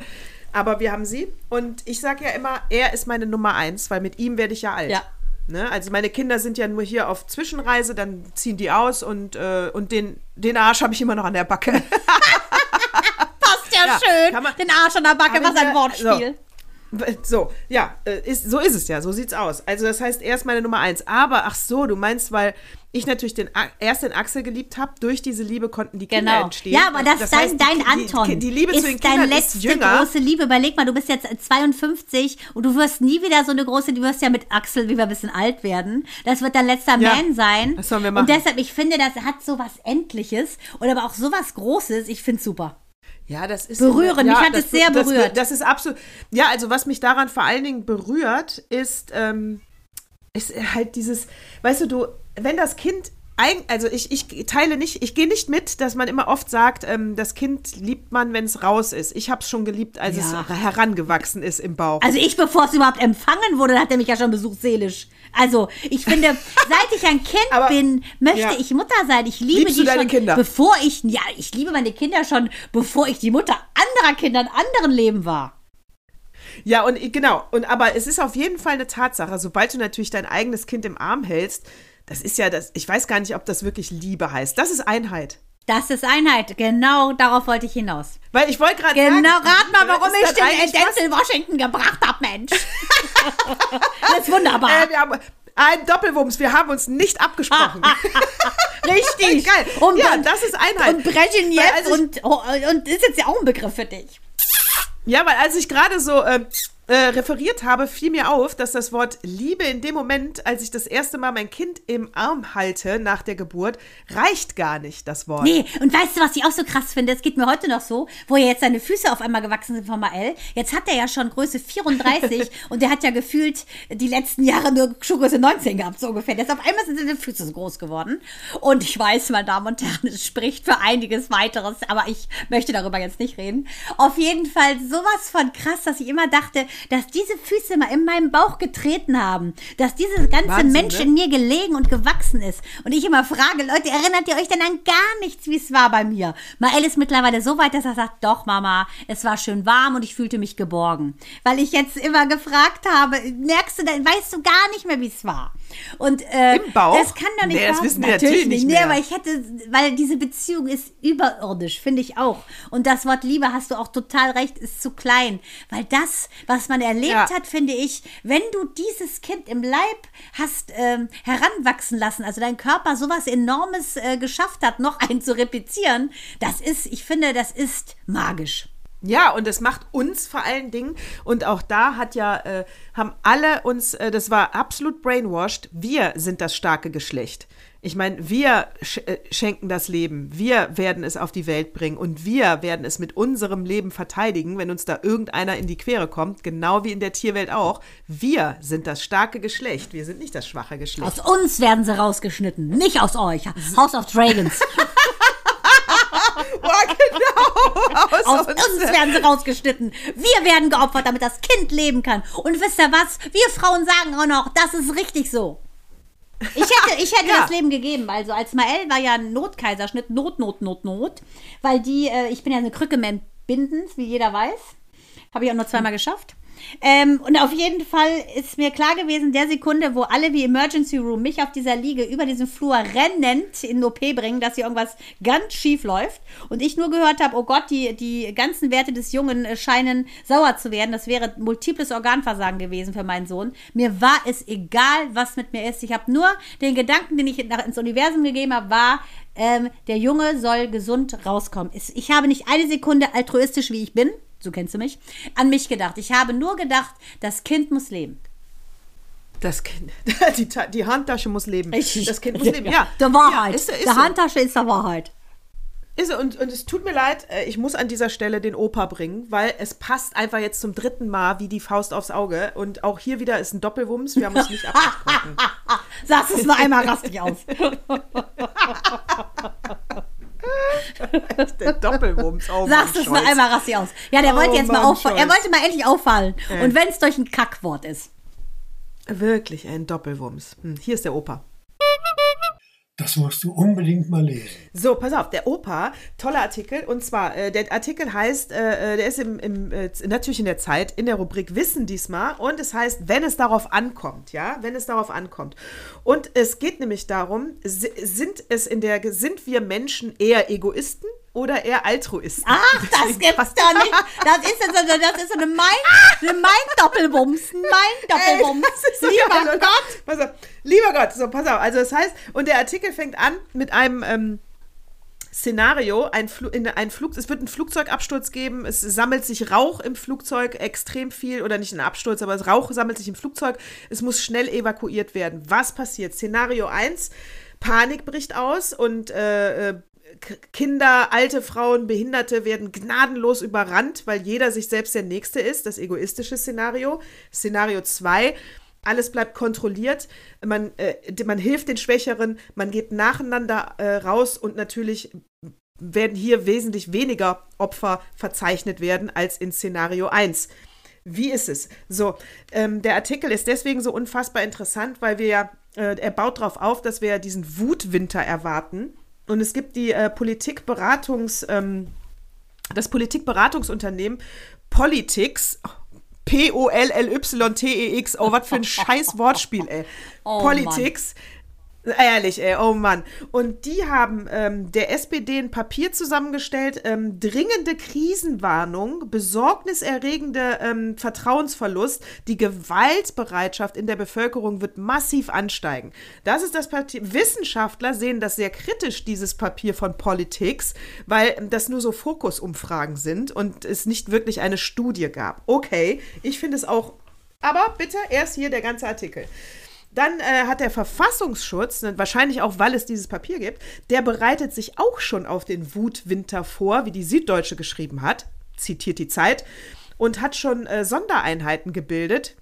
aber wir haben sie. Und ich sage ja immer, er ist meine Nummer eins, weil mit ihm werde ich ja alt. Ja. Ne? Also meine Kinder sind ja nur hier auf Zwischenreise, dann ziehen die aus und, äh, und den, den Arsch habe ich immer noch an der Backe. [laughs] ja, schön. Den Arsch an der Backe, was ein Wortspiel. So. So, ja, äh, ist, so ist es ja, so sieht's aus. Also das heißt, er ist meine Nummer eins. Aber, ach so, du meinst, weil ich natürlich den, erst den Axel geliebt habe, durch diese Liebe konnten die Kinder genau. entstehen. Ja, aber das, das dein, heißt, dein die, Anton die, die, Liebe ist zu den Kindern deine letzte ist jünger. große Liebe. Überleg mal, du bist jetzt 52 und du wirst nie wieder so eine große, du wirst ja mit Axel, wie wir ein bisschen alt werden. Das wird dein letzter ja, Man sein. Das sollen wir machen. Und deshalb, ich finde, das hat so was Endliches und aber auch so was Großes. Ich finde es super. Ja, das ist berührend. Ja, mich hat es sehr berührt. Das, das, ist absolut. Ja, also was mich daran vor allen Dingen berührt, ist, ähm, ist halt dieses, weißt du, du, wenn das Kind also ich, ich teile nicht, ich gehe nicht mit, dass man immer oft sagt, ähm, das Kind liebt man, wenn es raus ist. Ich habe es schon geliebt, als ja. es herangewachsen ist im Bauch. Also ich, bevor es überhaupt empfangen wurde, hat er mich ja schon besucht seelisch. Also ich finde, [laughs] seit ich ein Kind Aber, bin, möchte ja. ich Mutter sein. Ich liebe Liebst die schon, Kinder? bevor ich, ja, ich liebe meine Kinder schon, bevor ich die Mutter anderer Kinder in anderen Leben war. Ja, und genau. Und aber es ist auf jeden Fall eine Tatsache, sobald du natürlich dein eigenes Kind im Arm hältst, das ist ja das, ich weiß gar nicht, ob das wirklich Liebe heißt. Das ist Einheit. Das ist Einheit, genau darauf wollte ich hinaus. Weil ich wollte gerade genau, sagen. Genau, rat mal, warum ich den Denzel Washington gebracht habe, Mensch. [laughs] das ist wunderbar. Äh, wir haben ein Doppelwumms, wir haben uns nicht abgesprochen. [laughs] Richtig. [laughs] Geil. Und, ja, das ist Einheit. Und Brezhnev also und, und ist jetzt ja auch ein Begriff für dich. Ja, weil als ich gerade so äh, äh, referiert habe, fiel mir auf, dass das Wort Liebe in dem Moment, als ich das erste Mal mein Kind im Arm halte nach der Geburt, reicht gar nicht, das Wort. Nee, und weißt du, was ich auch so krass finde? Es geht mir heute noch so, wo ja jetzt seine Füße auf einmal gewachsen sind von Mael. Jetzt hat er ja schon Größe 34 [laughs] und der hat ja gefühlt die letzten Jahre nur Schuhgröße 19 gehabt, so ungefähr. Jetzt auf einmal sind seine Füße so groß geworden. Und ich weiß, meine Damen und Herren, es spricht für einiges weiteres, aber ich möchte darüber jetzt nicht reden. Auf jeden Fall sowas von krass, dass ich immer dachte, dass diese Füße mal in meinem Bauch getreten haben, dass dieses ganze Wahnsinn, Mensch ne? in mir gelegen und gewachsen ist. Und ich immer frage, Leute, erinnert ihr euch denn an gar nichts, wie es war bei mir? Mael ist mittlerweile so weit, dass er sagt, doch Mama, es war schön warm und ich fühlte mich geborgen. Weil ich jetzt immer gefragt habe, merkst du, weißt du gar nicht mehr, wie es war. Und äh, Im Bauch? das kann doch nicht Nee, das wissen wir natürlich nicht Nee, mehr. aber ich hätte, weil diese Beziehung ist überirdisch, finde ich auch. Und das Wort Liebe, hast du auch total recht, ist zu klein. Weil das, was man erlebt Ja. hat, finde ich, wenn du dieses Kind im Leib hast ähm, heranwachsen lassen, also dein Körper sowas Enormes äh, geschafft hat, noch einen zu replizieren, das ist, ich finde, das ist magisch. Ja, und das macht uns vor allen Dingen, und auch da hat ja, äh, haben alle uns, äh, das war absolut brainwashed, wir sind das starke Geschlecht. Ich meine, wir sch äh, schenken das Leben, wir werden es auf die Welt bringen und wir werden es mit unserem Leben verteidigen, wenn uns da irgendeiner in die Quere kommt, genau wie in der Tierwelt auch. Wir sind das starke Geschlecht, wir sind nicht das schwache Geschlecht. Aus uns werden sie rausgeschnitten, nicht aus euch. House of Dragons. [laughs] Genau, aus, Aus uns. uns werden sie rausgeschnitten. Wir werden geopfert, damit das Kind leben kann. Und wisst ihr was? Wir Frauen sagen auch noch, das ist richtig so. Ich hätte, ich hätte Ja. das Leben gegeben. Also als Mael war ja ein Notkaiserschnitt, Not, Not, Not, Not. Weil die, äh, ich bin ja eine Krücke mit Bindens, wie jeder weiß. Habe ich auch nur zweimal geschafft. Ähm, und auf jeden Fall ist mir klar gewesen, der Sekunde, wo alle wie Emergency Room mich auf dieser Liege über diesen Flur rennend in OP bringen, dass hier irgendwas ganz schief läuft und ich nur gehört habe, oh Gott, die, die ganzen Werte des Jungen äh, scheinen sauer zu werden. Das wäre multiples Organversagen gewesen für meinen Sohn. Mir war es egal, was mit mir ist. Ich habe nur den Gedanken, den ich nach, ins Universum gegeben habe, war, ähm, der Junge soll gesund rauskommen. Ich habe nicht eine Sekunde altruistisch, wie ich bin, so kennst du mich, an mich gedacht. Ich habe nur gedacht, das Kind muss leben. Das Kind, [laughs] die, die Handtasche muss leben. Richtig. Das Kind muss leben, [laughs] ja. Der Wahrheit. Ja, ist, ist der so. Handtasche ist der Wahrheit. Ist. Und, und es tut mir leid, äh, ich muss an dieser Stelle den Opa bringen, weil es passt einfach jetzt zum dritten Mal wie die Faust aufs Auge. Und auch hier wieder ist ein Doppelwumms, wir haben uns nicht [laughs] abgesprochen. Sagst es nur einmal rastig aus. [laughs] Der Doppelwumms. Oh, Sagst Mann, es Scholz. einmal rastig aus. Ja, der Oh wollte jetzt mal Mann, auffallen. Er wollte mal endlich auffallen. Und wenn es durch ein Kackwort ist. Wirklich ein Doppelwumms. Hm, hier ist der Opa. Das musst du unbedingt mal lesen. So, pass auf, der Opa, toller Artikel. Und zwar, äh, der Artikel heißt, äh, äh, der ist im, im, äh, natürlich in der Zeit, in der Rubrik Wissen diesmal. Und es heißt, wenn es darauf ankommt, ja, wenn es darauf ankommt. Und es geht nämlich darum, si- sind es in der, sind wir Menschen eher Egoisten oder eher Altruisten? Ach, das [laughs] gibt's doch nicht. Das ist so, das ist eine Mein- eine Mein-Doppelwumms. Ein Mein-Doppelwumms. [laughs] Ey, das ist so Lieber oder? Gott. Pass auf, lieber Gott, so, pass auf. Also, das heißt, und der Artikel fängt an mit einem ähm, Szenario: ein, Flu in, ein Flug, es wird einen Flugzeugabsturz geben, es sammelt sich Rauch im Flugzeug extrem viel, oder nicht ein Absturz, aber das Rauch sammelt sich im Flugzeug, es muss schnell evakuiert werden. Was passiert? Szenario 1: Panik bricht aus und äh, äh, Kinder, alte Frauen, Behinderte werden gnadenlos überrannt, weil jeder sich selbst der Nächste ist. Das egoistische Szenario. Szenario 2. Alles bleibt kontrolliert. Man, äh, man hilft den Schwächeren. Man geht nacheinander äh, raus und natürlich werden hier wesentlich weniger Opfer verzeichnet werden als in Szenario 1. Wie ist es? So, ähm, der Artikel ist deswegen so unfassbar interessant, weil wir ja, äh, er baut darauf auf, dass wir ja diesen Wutwinter erwarten. Und es gibt die äh, Politikberatungs, ähm, das Politikberatungsunternehmen Politics, P-O-L-L-Y-T-E-X, oh, was für ein [laughs] scheiß Wortspiel, ey. Oh, Politics. Ehrlich, ey, oh Mann. Und die haben ähm, der SPD ein Papier zusammengestellt, ähm, dringende Krisenwarnung, besorgniserregende ähm, Vertrauensverlust, die Gewaltbereitschaft in der Bevölkerung wird massiv ansteigen. Das ist das Papier. Wissenschaftler sehen das sehr kritisch, dieses Papier von Politics, weil ähm, das nur so Fokusumfragen sind und es nicht wirklich eine Studie gab. Okay, ich finde es auch. Aber bitte erst hier der ganze Artikel. Dann äh, hat der Verfassungsschutz, ne, wahrscheinlich auch, weil es dieses Papier gibt, der bereitet sich auch schon auf den Wutwinter vor, wie die Süddeutsche geschrieben hat, zitiert die Zeit, und hat schon äh, Sondereinheiten gebildet.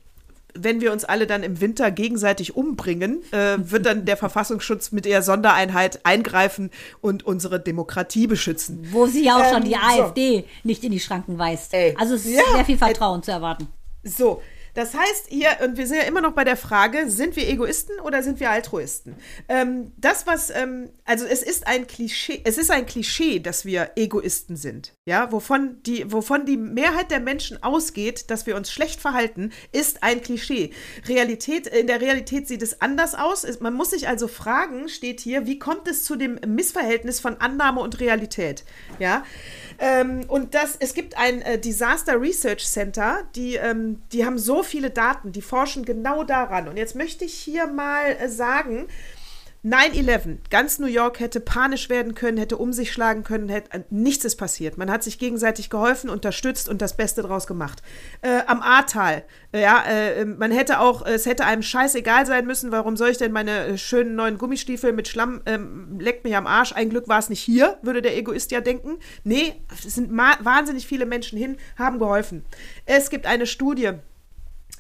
Wenn wir uns alle dann im Winter gegenseitig umbringen, äh, wird dann der Verfassungsschutz mit der Sondereinheit eingreifen und unsere Demokratie beschützen. Wo sie ja auch schon Ähm, die so. AfD nicht in die Schranken weist. Ey. Also es ist Ja. sehr viel Vertrauen zu erwarten. So, Das heißt, hier, und wir sind ja immer noch bei der Frage, sind wir Egoisten oder sind wir Altruisten? Ähm, das, was, ähm, also es ist ein Klischee, es ist ein Klischee, dass wir Egoisten sind. Ja, wovon die, wovon die Mehrheit der Menschen ausgeht, dass wir uns schlecht verhalten, ist ein Klischee. Realität, in der Realität sieht es anders aus. Man muss sich also fragen, steht hier, wie kommt es zu dem Missverhältnis von Annahme und Realität? Ja. Ähm, und das, es gibt ein äh, Disaster Research Center, die, ähm, die haben so viele Daten, die forschen genau daran. Und jetzt möchte ich hier mal äh, sagen, 9-11, ganz New York hätte panisch werden können, hätte um sich schlagen können, hätte, äh, nichts ist passiert. Man hat sich gegenseitig geholfen, unterstützt und das Beste draus gemacht. Äh, am Ahrtal, äh, ja, äh, man hätte auch, es hätte einem scheißegal sein müssen, warum soll ich denn meine äh, schönen neuen Gummistiefel mit Schlamm, ähm, leckt mich am Arsch, ein Glück war es nicht hier, würde der Egoist ja denken. Nee, es sind wahnsinnig viele Menschen hin, haben geholfen. Es gibt eine Studie,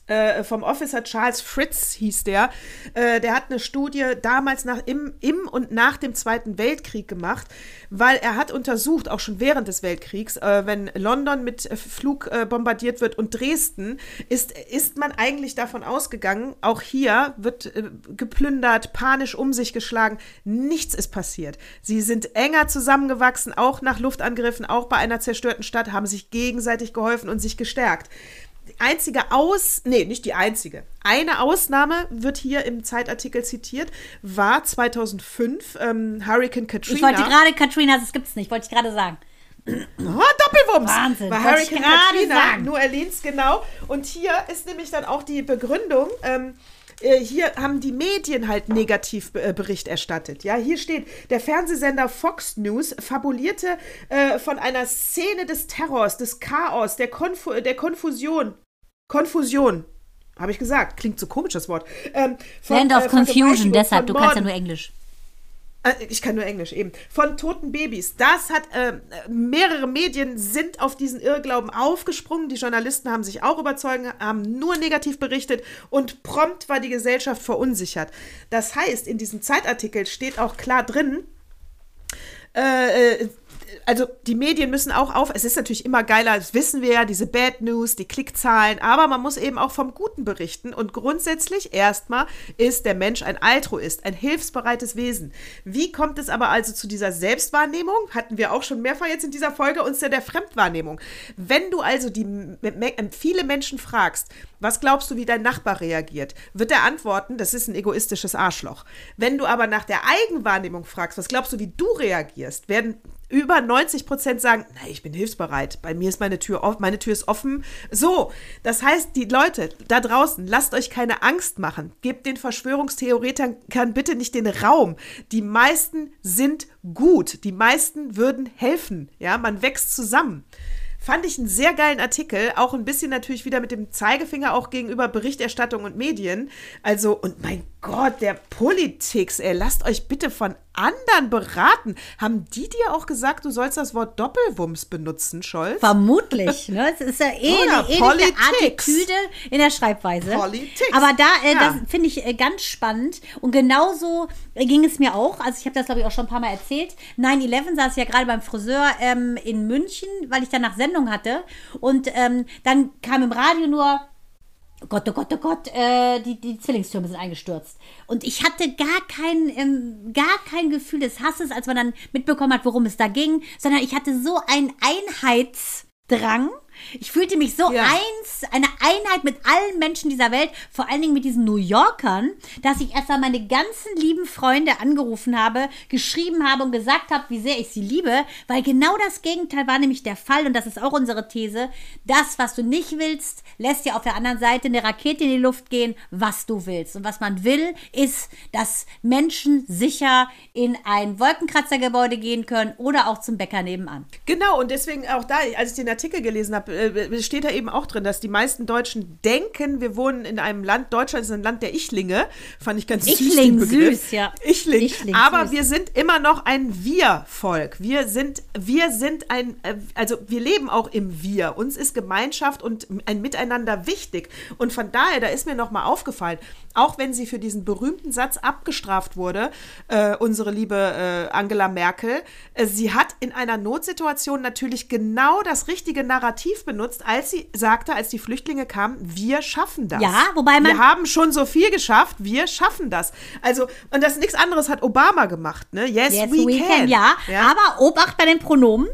äh, vom Officer Charles Fritz hieß der. Äh, der hat eine Studie damals nach, im, im und nach dem Zweiten Weltkrieg gemacht, weil er hat untersucht, auch schon während des Weltkriegs, äh, wenn London mit Flug äh, bombardiert wird und Dresden, ist, ist man eigentlich davon ausgegangen, auch hier wird äh, geplündert, panisch um sich geschlagen, nichts ist passiert. Sie sind enger zusammengewachsen, auch nach Luftangriffen, auch bei einer zerstörten Stadt, haben sich gegenseitig geholfen und sich gestärkt einzige Aus, nee, nicht die einzige. Eine Ausnahme wird hier im Zeitartikel zitiert, war 2005 ähm, Hurricane Katrina. Ich wollte gerade Katrina, das gibt's nicht, wollte ich gerade sagen. Oh, Doppelwumms! Wahnsinn, ich Hurricane Katrina, sagen. New Orleans, genau. Und hier ist nämlich dann auch die Begründung, ähm, äh, hier haben die Medien halt negativ äh, Bericht erstattet. Ja, hier steht, der Fernsehsender Fox News fabulierte äh, von einer Szene des Terrors, des Chaos, der, Konfu der Konfusion. Konfusion. Habe ich gesagt. Klingt so komisch, das Wort. Ähm, von, Land of äh, Confusion, deshalb, du kannst ja nur Englisch. Äh, Ich kann nur Englisch eben. Von toten Babys. Das hat äh, mehrere Medien sind auf diesen Irrglauben aufgesprungen. Die Journalisten haben sich auch überzeugt, haben nur negativ berichtet und prompt war die Gesellschaft verunsichert. Das heißt, in diesem Zeitartikel steht auch klar drin, äh, äh, also die Medien müssen auch auf, es ist natürlich immer geiler, das wissen wir ja, diese Bad News, die Klickzahlen, aber man muss eben auch vom Guten berichten und grundsätzlich erstmal ist der Mensch ein Altruist, ein hilfsbereites Wesen. Wie kommt es aber also zu dieser Selbstwahrnehmung? Hatten wir auch schon mehrfach jetzt in dieser Folge, uns ja der Fremdwahrnehmung. Wenn du also die me- viele Menschen fragst, was glaubst du, wie dein Nachbar reagiert, wird er antworten, das ist ein egoistisches Arschloch. Wenn du aber nach der Eigenwahrnehmung fragst, was glaubst du, wie du reagierst, werden über 90 Prozent sagen, na, ich bin hilfsbereit. Bei mir ist meine Tür offen, meine Tür ist offen. So, das heißt, die Leute da draußen, lasst euch keine Angst machen. Gebt den Verschwörungstheoretikern bitte nicht den Raum. Die meisten sind gut. Die meisten würden helfen. Ja, man wächst zusammen. Fand ich einen sehr geilen Artikel, auch ein bisschen natürlich wieder mit dem Zeigefinger auch gegenüber Berichterstattung und Medien. Also, und mein Gott, der Politics, ey, lasst euch bitte von anderen beraten. Haben die dir auch gesagt, du sollst das Wort Doppelwumms benutzen, Scholz? Vermutlich. Ne? Es ist ja [laughs] eh Oder eine ähnliche. Attitüde in der Schreibweise. Politics. Aber da, äh, Ja. das finde ich äh, ganz spannend. Und genauso äh, ging es mir auch. Also ich habe das, glaube ich, auch schon ein paar Mal erzählt. 9-11 saß ich ja gerade beim Friseur ähm, in München, weil ich danach Sendung hatte. Und ähm, dann kam im Radio nur, Gott, oh Gott, oh Gott, äh, die, die Zwillingstürme sind eingestürzt. Und ich hatte gar kein, ähm, gar kein Gefühl des Hasses, als man dann mitbekommen hat, worum es da ging, sondern ich hatte so einen Einheitsdrang. Ich fühlte mich so Ja. eins, eine Einheit mit allen Menschen dieser Welt, vor allen Dingen mit diesen New Yorkern, dass ich erst mal meine ganzen lieben Freunde angerufen habe, geschrieben habe und gesagt habe, wie sehr ich sie liebe, weil genau das Gegenteil war nämlich der Fall und das ist auch unsere These. Das, was du nicht willst, lässt dir auf der anderen Seite eine Rakete in die Luft gehen, was du willst. Und was man will, ist, dass Menschen sicher in ein Wolkenkratzergebäude gehen können oder auch zum Bäcker nebenan. Genau, und deswegen auch da, als ich den Artikel gelesen habe, äh, steht da eben auch drin, dass die meisten Deutschen denken, wir wohnen in einem Land, Deutschland ist ein Land der Ichlinge. Fand ich ganz süß. Ichling, den Begriff. süß, ja. Ichling. Ichling, Aber süß. wir sind immer noch ein Wir-Volk. Wir sind, wir sind ein, äh, also wir leben auch im Wir. Uns ist Gemeinschaft und ein Miteinander wichtig. Und von daher, da ist mir nochmal aufgefallen, auch wenn sie für diesen berühmten Satz abgestraft wurde, äh, unsere liebe äh, Angela Merkel, äh, sie hat in einer Notsituation natürlich genau das richtige Narrativ benutzt, als sie sagte, als die Flüchtlinge kamen, wir schaffen das. Ja, wobei man- Wir haben schon so viel geschafft, wir schaffen das. Also, und das nichts anderes hat Obama gemacht, ne? Yes, Yes, we, we, can. can. Ja, aber Obacht bei den Pronomen.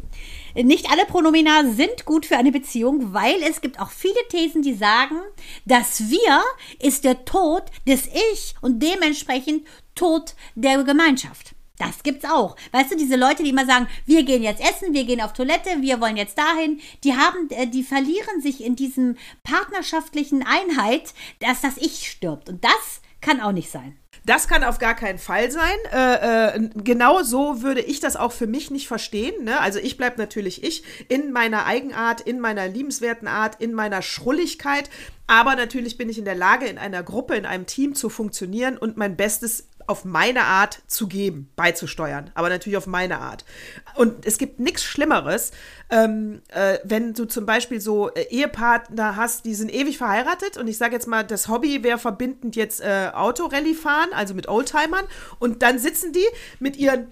Nicht alle Pronomina sind gut für eine Beziehung, weil es gibt auch viele Thesen, die sagen, das Wir ist der Tod des Ich und dementsprechend Tod der Gemeinschaft. Das gibt's auch. Weißt du, diese Leute, die immer sagen, wir gehen jetzt essen, wir gehen auf Toilette, wir wollen jetzt dahin, die haben, äh, die verlieren sich in diesem partnerschaftlichen Einheit, dass das Ich stirbt. Und das kann auch nicht sein. Das kann auf gar keinen Fall sein. Äh, äh, genau so würde ich das auch für mich nicht verstehen. Ne? Also ich bleibe natürlich ich in meiner Eigenart, in meiner liebenswerten Art, in meiner Schrulligkeit. Aber natürlich bin ich in der Lage, in einer Gruppe, in einem Team zu funktionieren und mein Bestes auf meine Art zu geben, beizusteuern, aber natürlich auf meine Art. Und es gibt nichts Schlimmeres, ähm, äh, wenn du zum Beispiel so äh, Ehepartner hast, die sind ewig verheiratet und ich sage jetzt mal, das Hobby wäre verbindend jetzt äh, Autorallye fahren, also mit Oldtimern und dann sitzen die mit ihren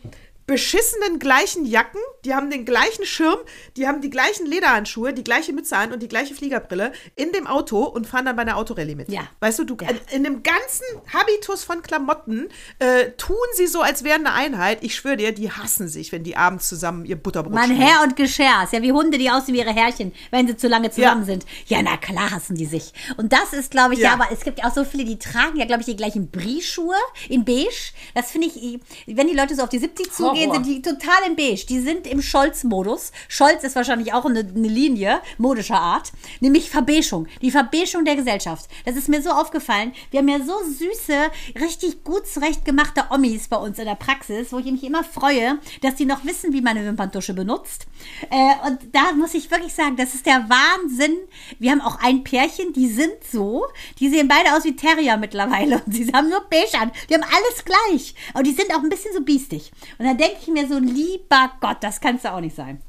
beschissenen gleichen Jacken, die haben den gleichen Schirm, die haben die gleichen Lederhandschuhe, die gleiche Mütze an und die gleiche Fliegerbrille in dem Auto und fahren dann bei einer Autorallye mit. Ja. Weißt du, du Ja. in, in dem ganzen Habitus von Klamotten äh, tun sie so, als wären eine Einheit. Ich schwöre dir, die hassen sich, wenn die abends zusammen ihr Butterbrot Mein. Herr und Geschirr. Ist ja wie Hunde, die aussehen wie ihre Herrchen, wenn sie zu lange zusammen Ja. sind. Ja, na klar hassen die sich. Und das ist, glaube ich, ja. Ja. aber es gibt ja auch so viele, die tragen ja, glaube ich, die gleichen Brie-Schuhe in beige. Das finde ich, wenn die Leute so auf die 70 zugehen, Horror. sind die total in beige. Die sind im Scholz-Modus. Scholz ist wahrscheinlich auch eine, eine Linie modischer Art, nämlich Verbeschung. Die Verbeschung der Gesellschaft. Das ist mir so aufgefallen. Wir haben ja so süße, richtig gut zurechtgemachte Omis bei uns in der Praxis, wo ich mich immer freue, dass die noch wissen, wie man eine Wimperntusche benutzt. Äh, und da muss ich wirklich sagen, das ist der Wahnsinn. Wir haben auch ein Pärchen, die sind so, die sehen beide aus wie Terrier mittlerweile und sie haben nur beige an. Die haben alles gleich. Und die sind auch ein bisschen so biestig. Und da denke ich mir so, lieber Gott, das kannst du auch nicht sein.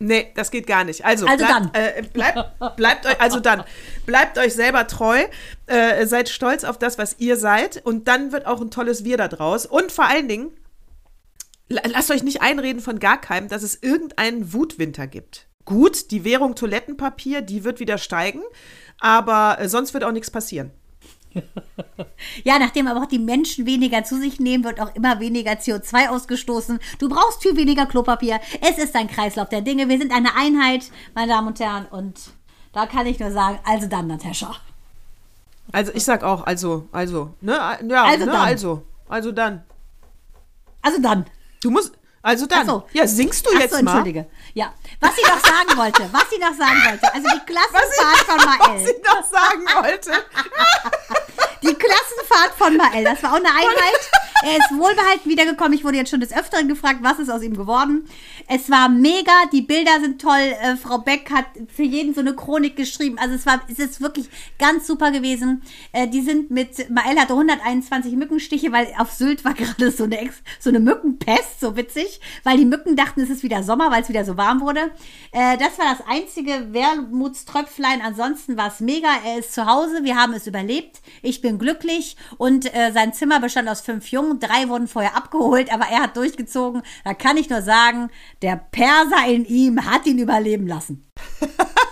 Nee, das geht gar nicht. Also, Also bleibt, dann. Äh, bleibt, bleibt euch, also dann, bleibt euch selber treu, äh, seid stolz auf das, was ihr seid und dann wird auch ein tolles Wir da draus. Und vor allen Dingen, la- lasst euch nicht einreden von gar keinem, dass es irgendeinen Wutwinter gibt. Gut, die Währung Toilettenpapier, die wird wieder steigen, aber äh, sonst wird auch nichts passieren. [laughs] Ja, nachdem aber auch die Menschen weniger zu sich nehmen, wird auch immer weniger CO2 ausgestoßen. Du brauchst viel weniger Klopapier. Es ist ein Kreislauf der Dinge. Wir sind eine Einheit, meine Damen und Herren. Und da kann ich nur sagen, also dann, Natascha. Also ich sag auch, also, also, ne, ja, Also ne, dann. also, also dann. Also dann. Du musst, also dann. So. Ja, singst du Ach jetzt so, mal? entschuldige. Ja, was ich noch sagen wollte, was ich noch sagen wollte, also die [laughs] Klassenfahrt von Was Mael. ich noch sagen wollte. [laughs] Die Klassenfahrt von Mael, das war auch eine Einheit. Er ist wohlbehalten wiedergekommen. Ich wurde jetzt schon des Öfteren gefragt, was ist aus ihm geworden. Es war mega, die Bilder sind toll. Äh, Frau Beck hat für jeden so eine Chronik geschrieben. Also es war, es ist wirklich ganz super gewesen. Äh, die sind mit, Mael hatte 121 Mückenstiche, weil auf Sylt war gerade so eine, Ex, so eine Mückenpest, so witzig, weil die Mücken dachten, es ist wieder Sommer, weil es wieder so warm wurde. Äh, das war das einzige Wermutströpflein. Ansonsten war es mega. Er ist zu Hause, wir haben es überlebt. Ich bin glücklich und äh, sein Zimmer bestand aus fünf Jungen. Drei wurden vorher abgeholt, aber er hat durchgezogen. Da kann ich nur sagen, der Perser in ihm hat ihn überleben lassen. [laughs]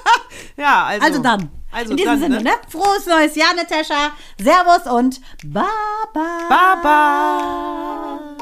Ja, also. Also dann. Also in diesem dann, Sinne, ne? ne? Frohes neues Jahr, Natascha. Servus und Baba. Baba.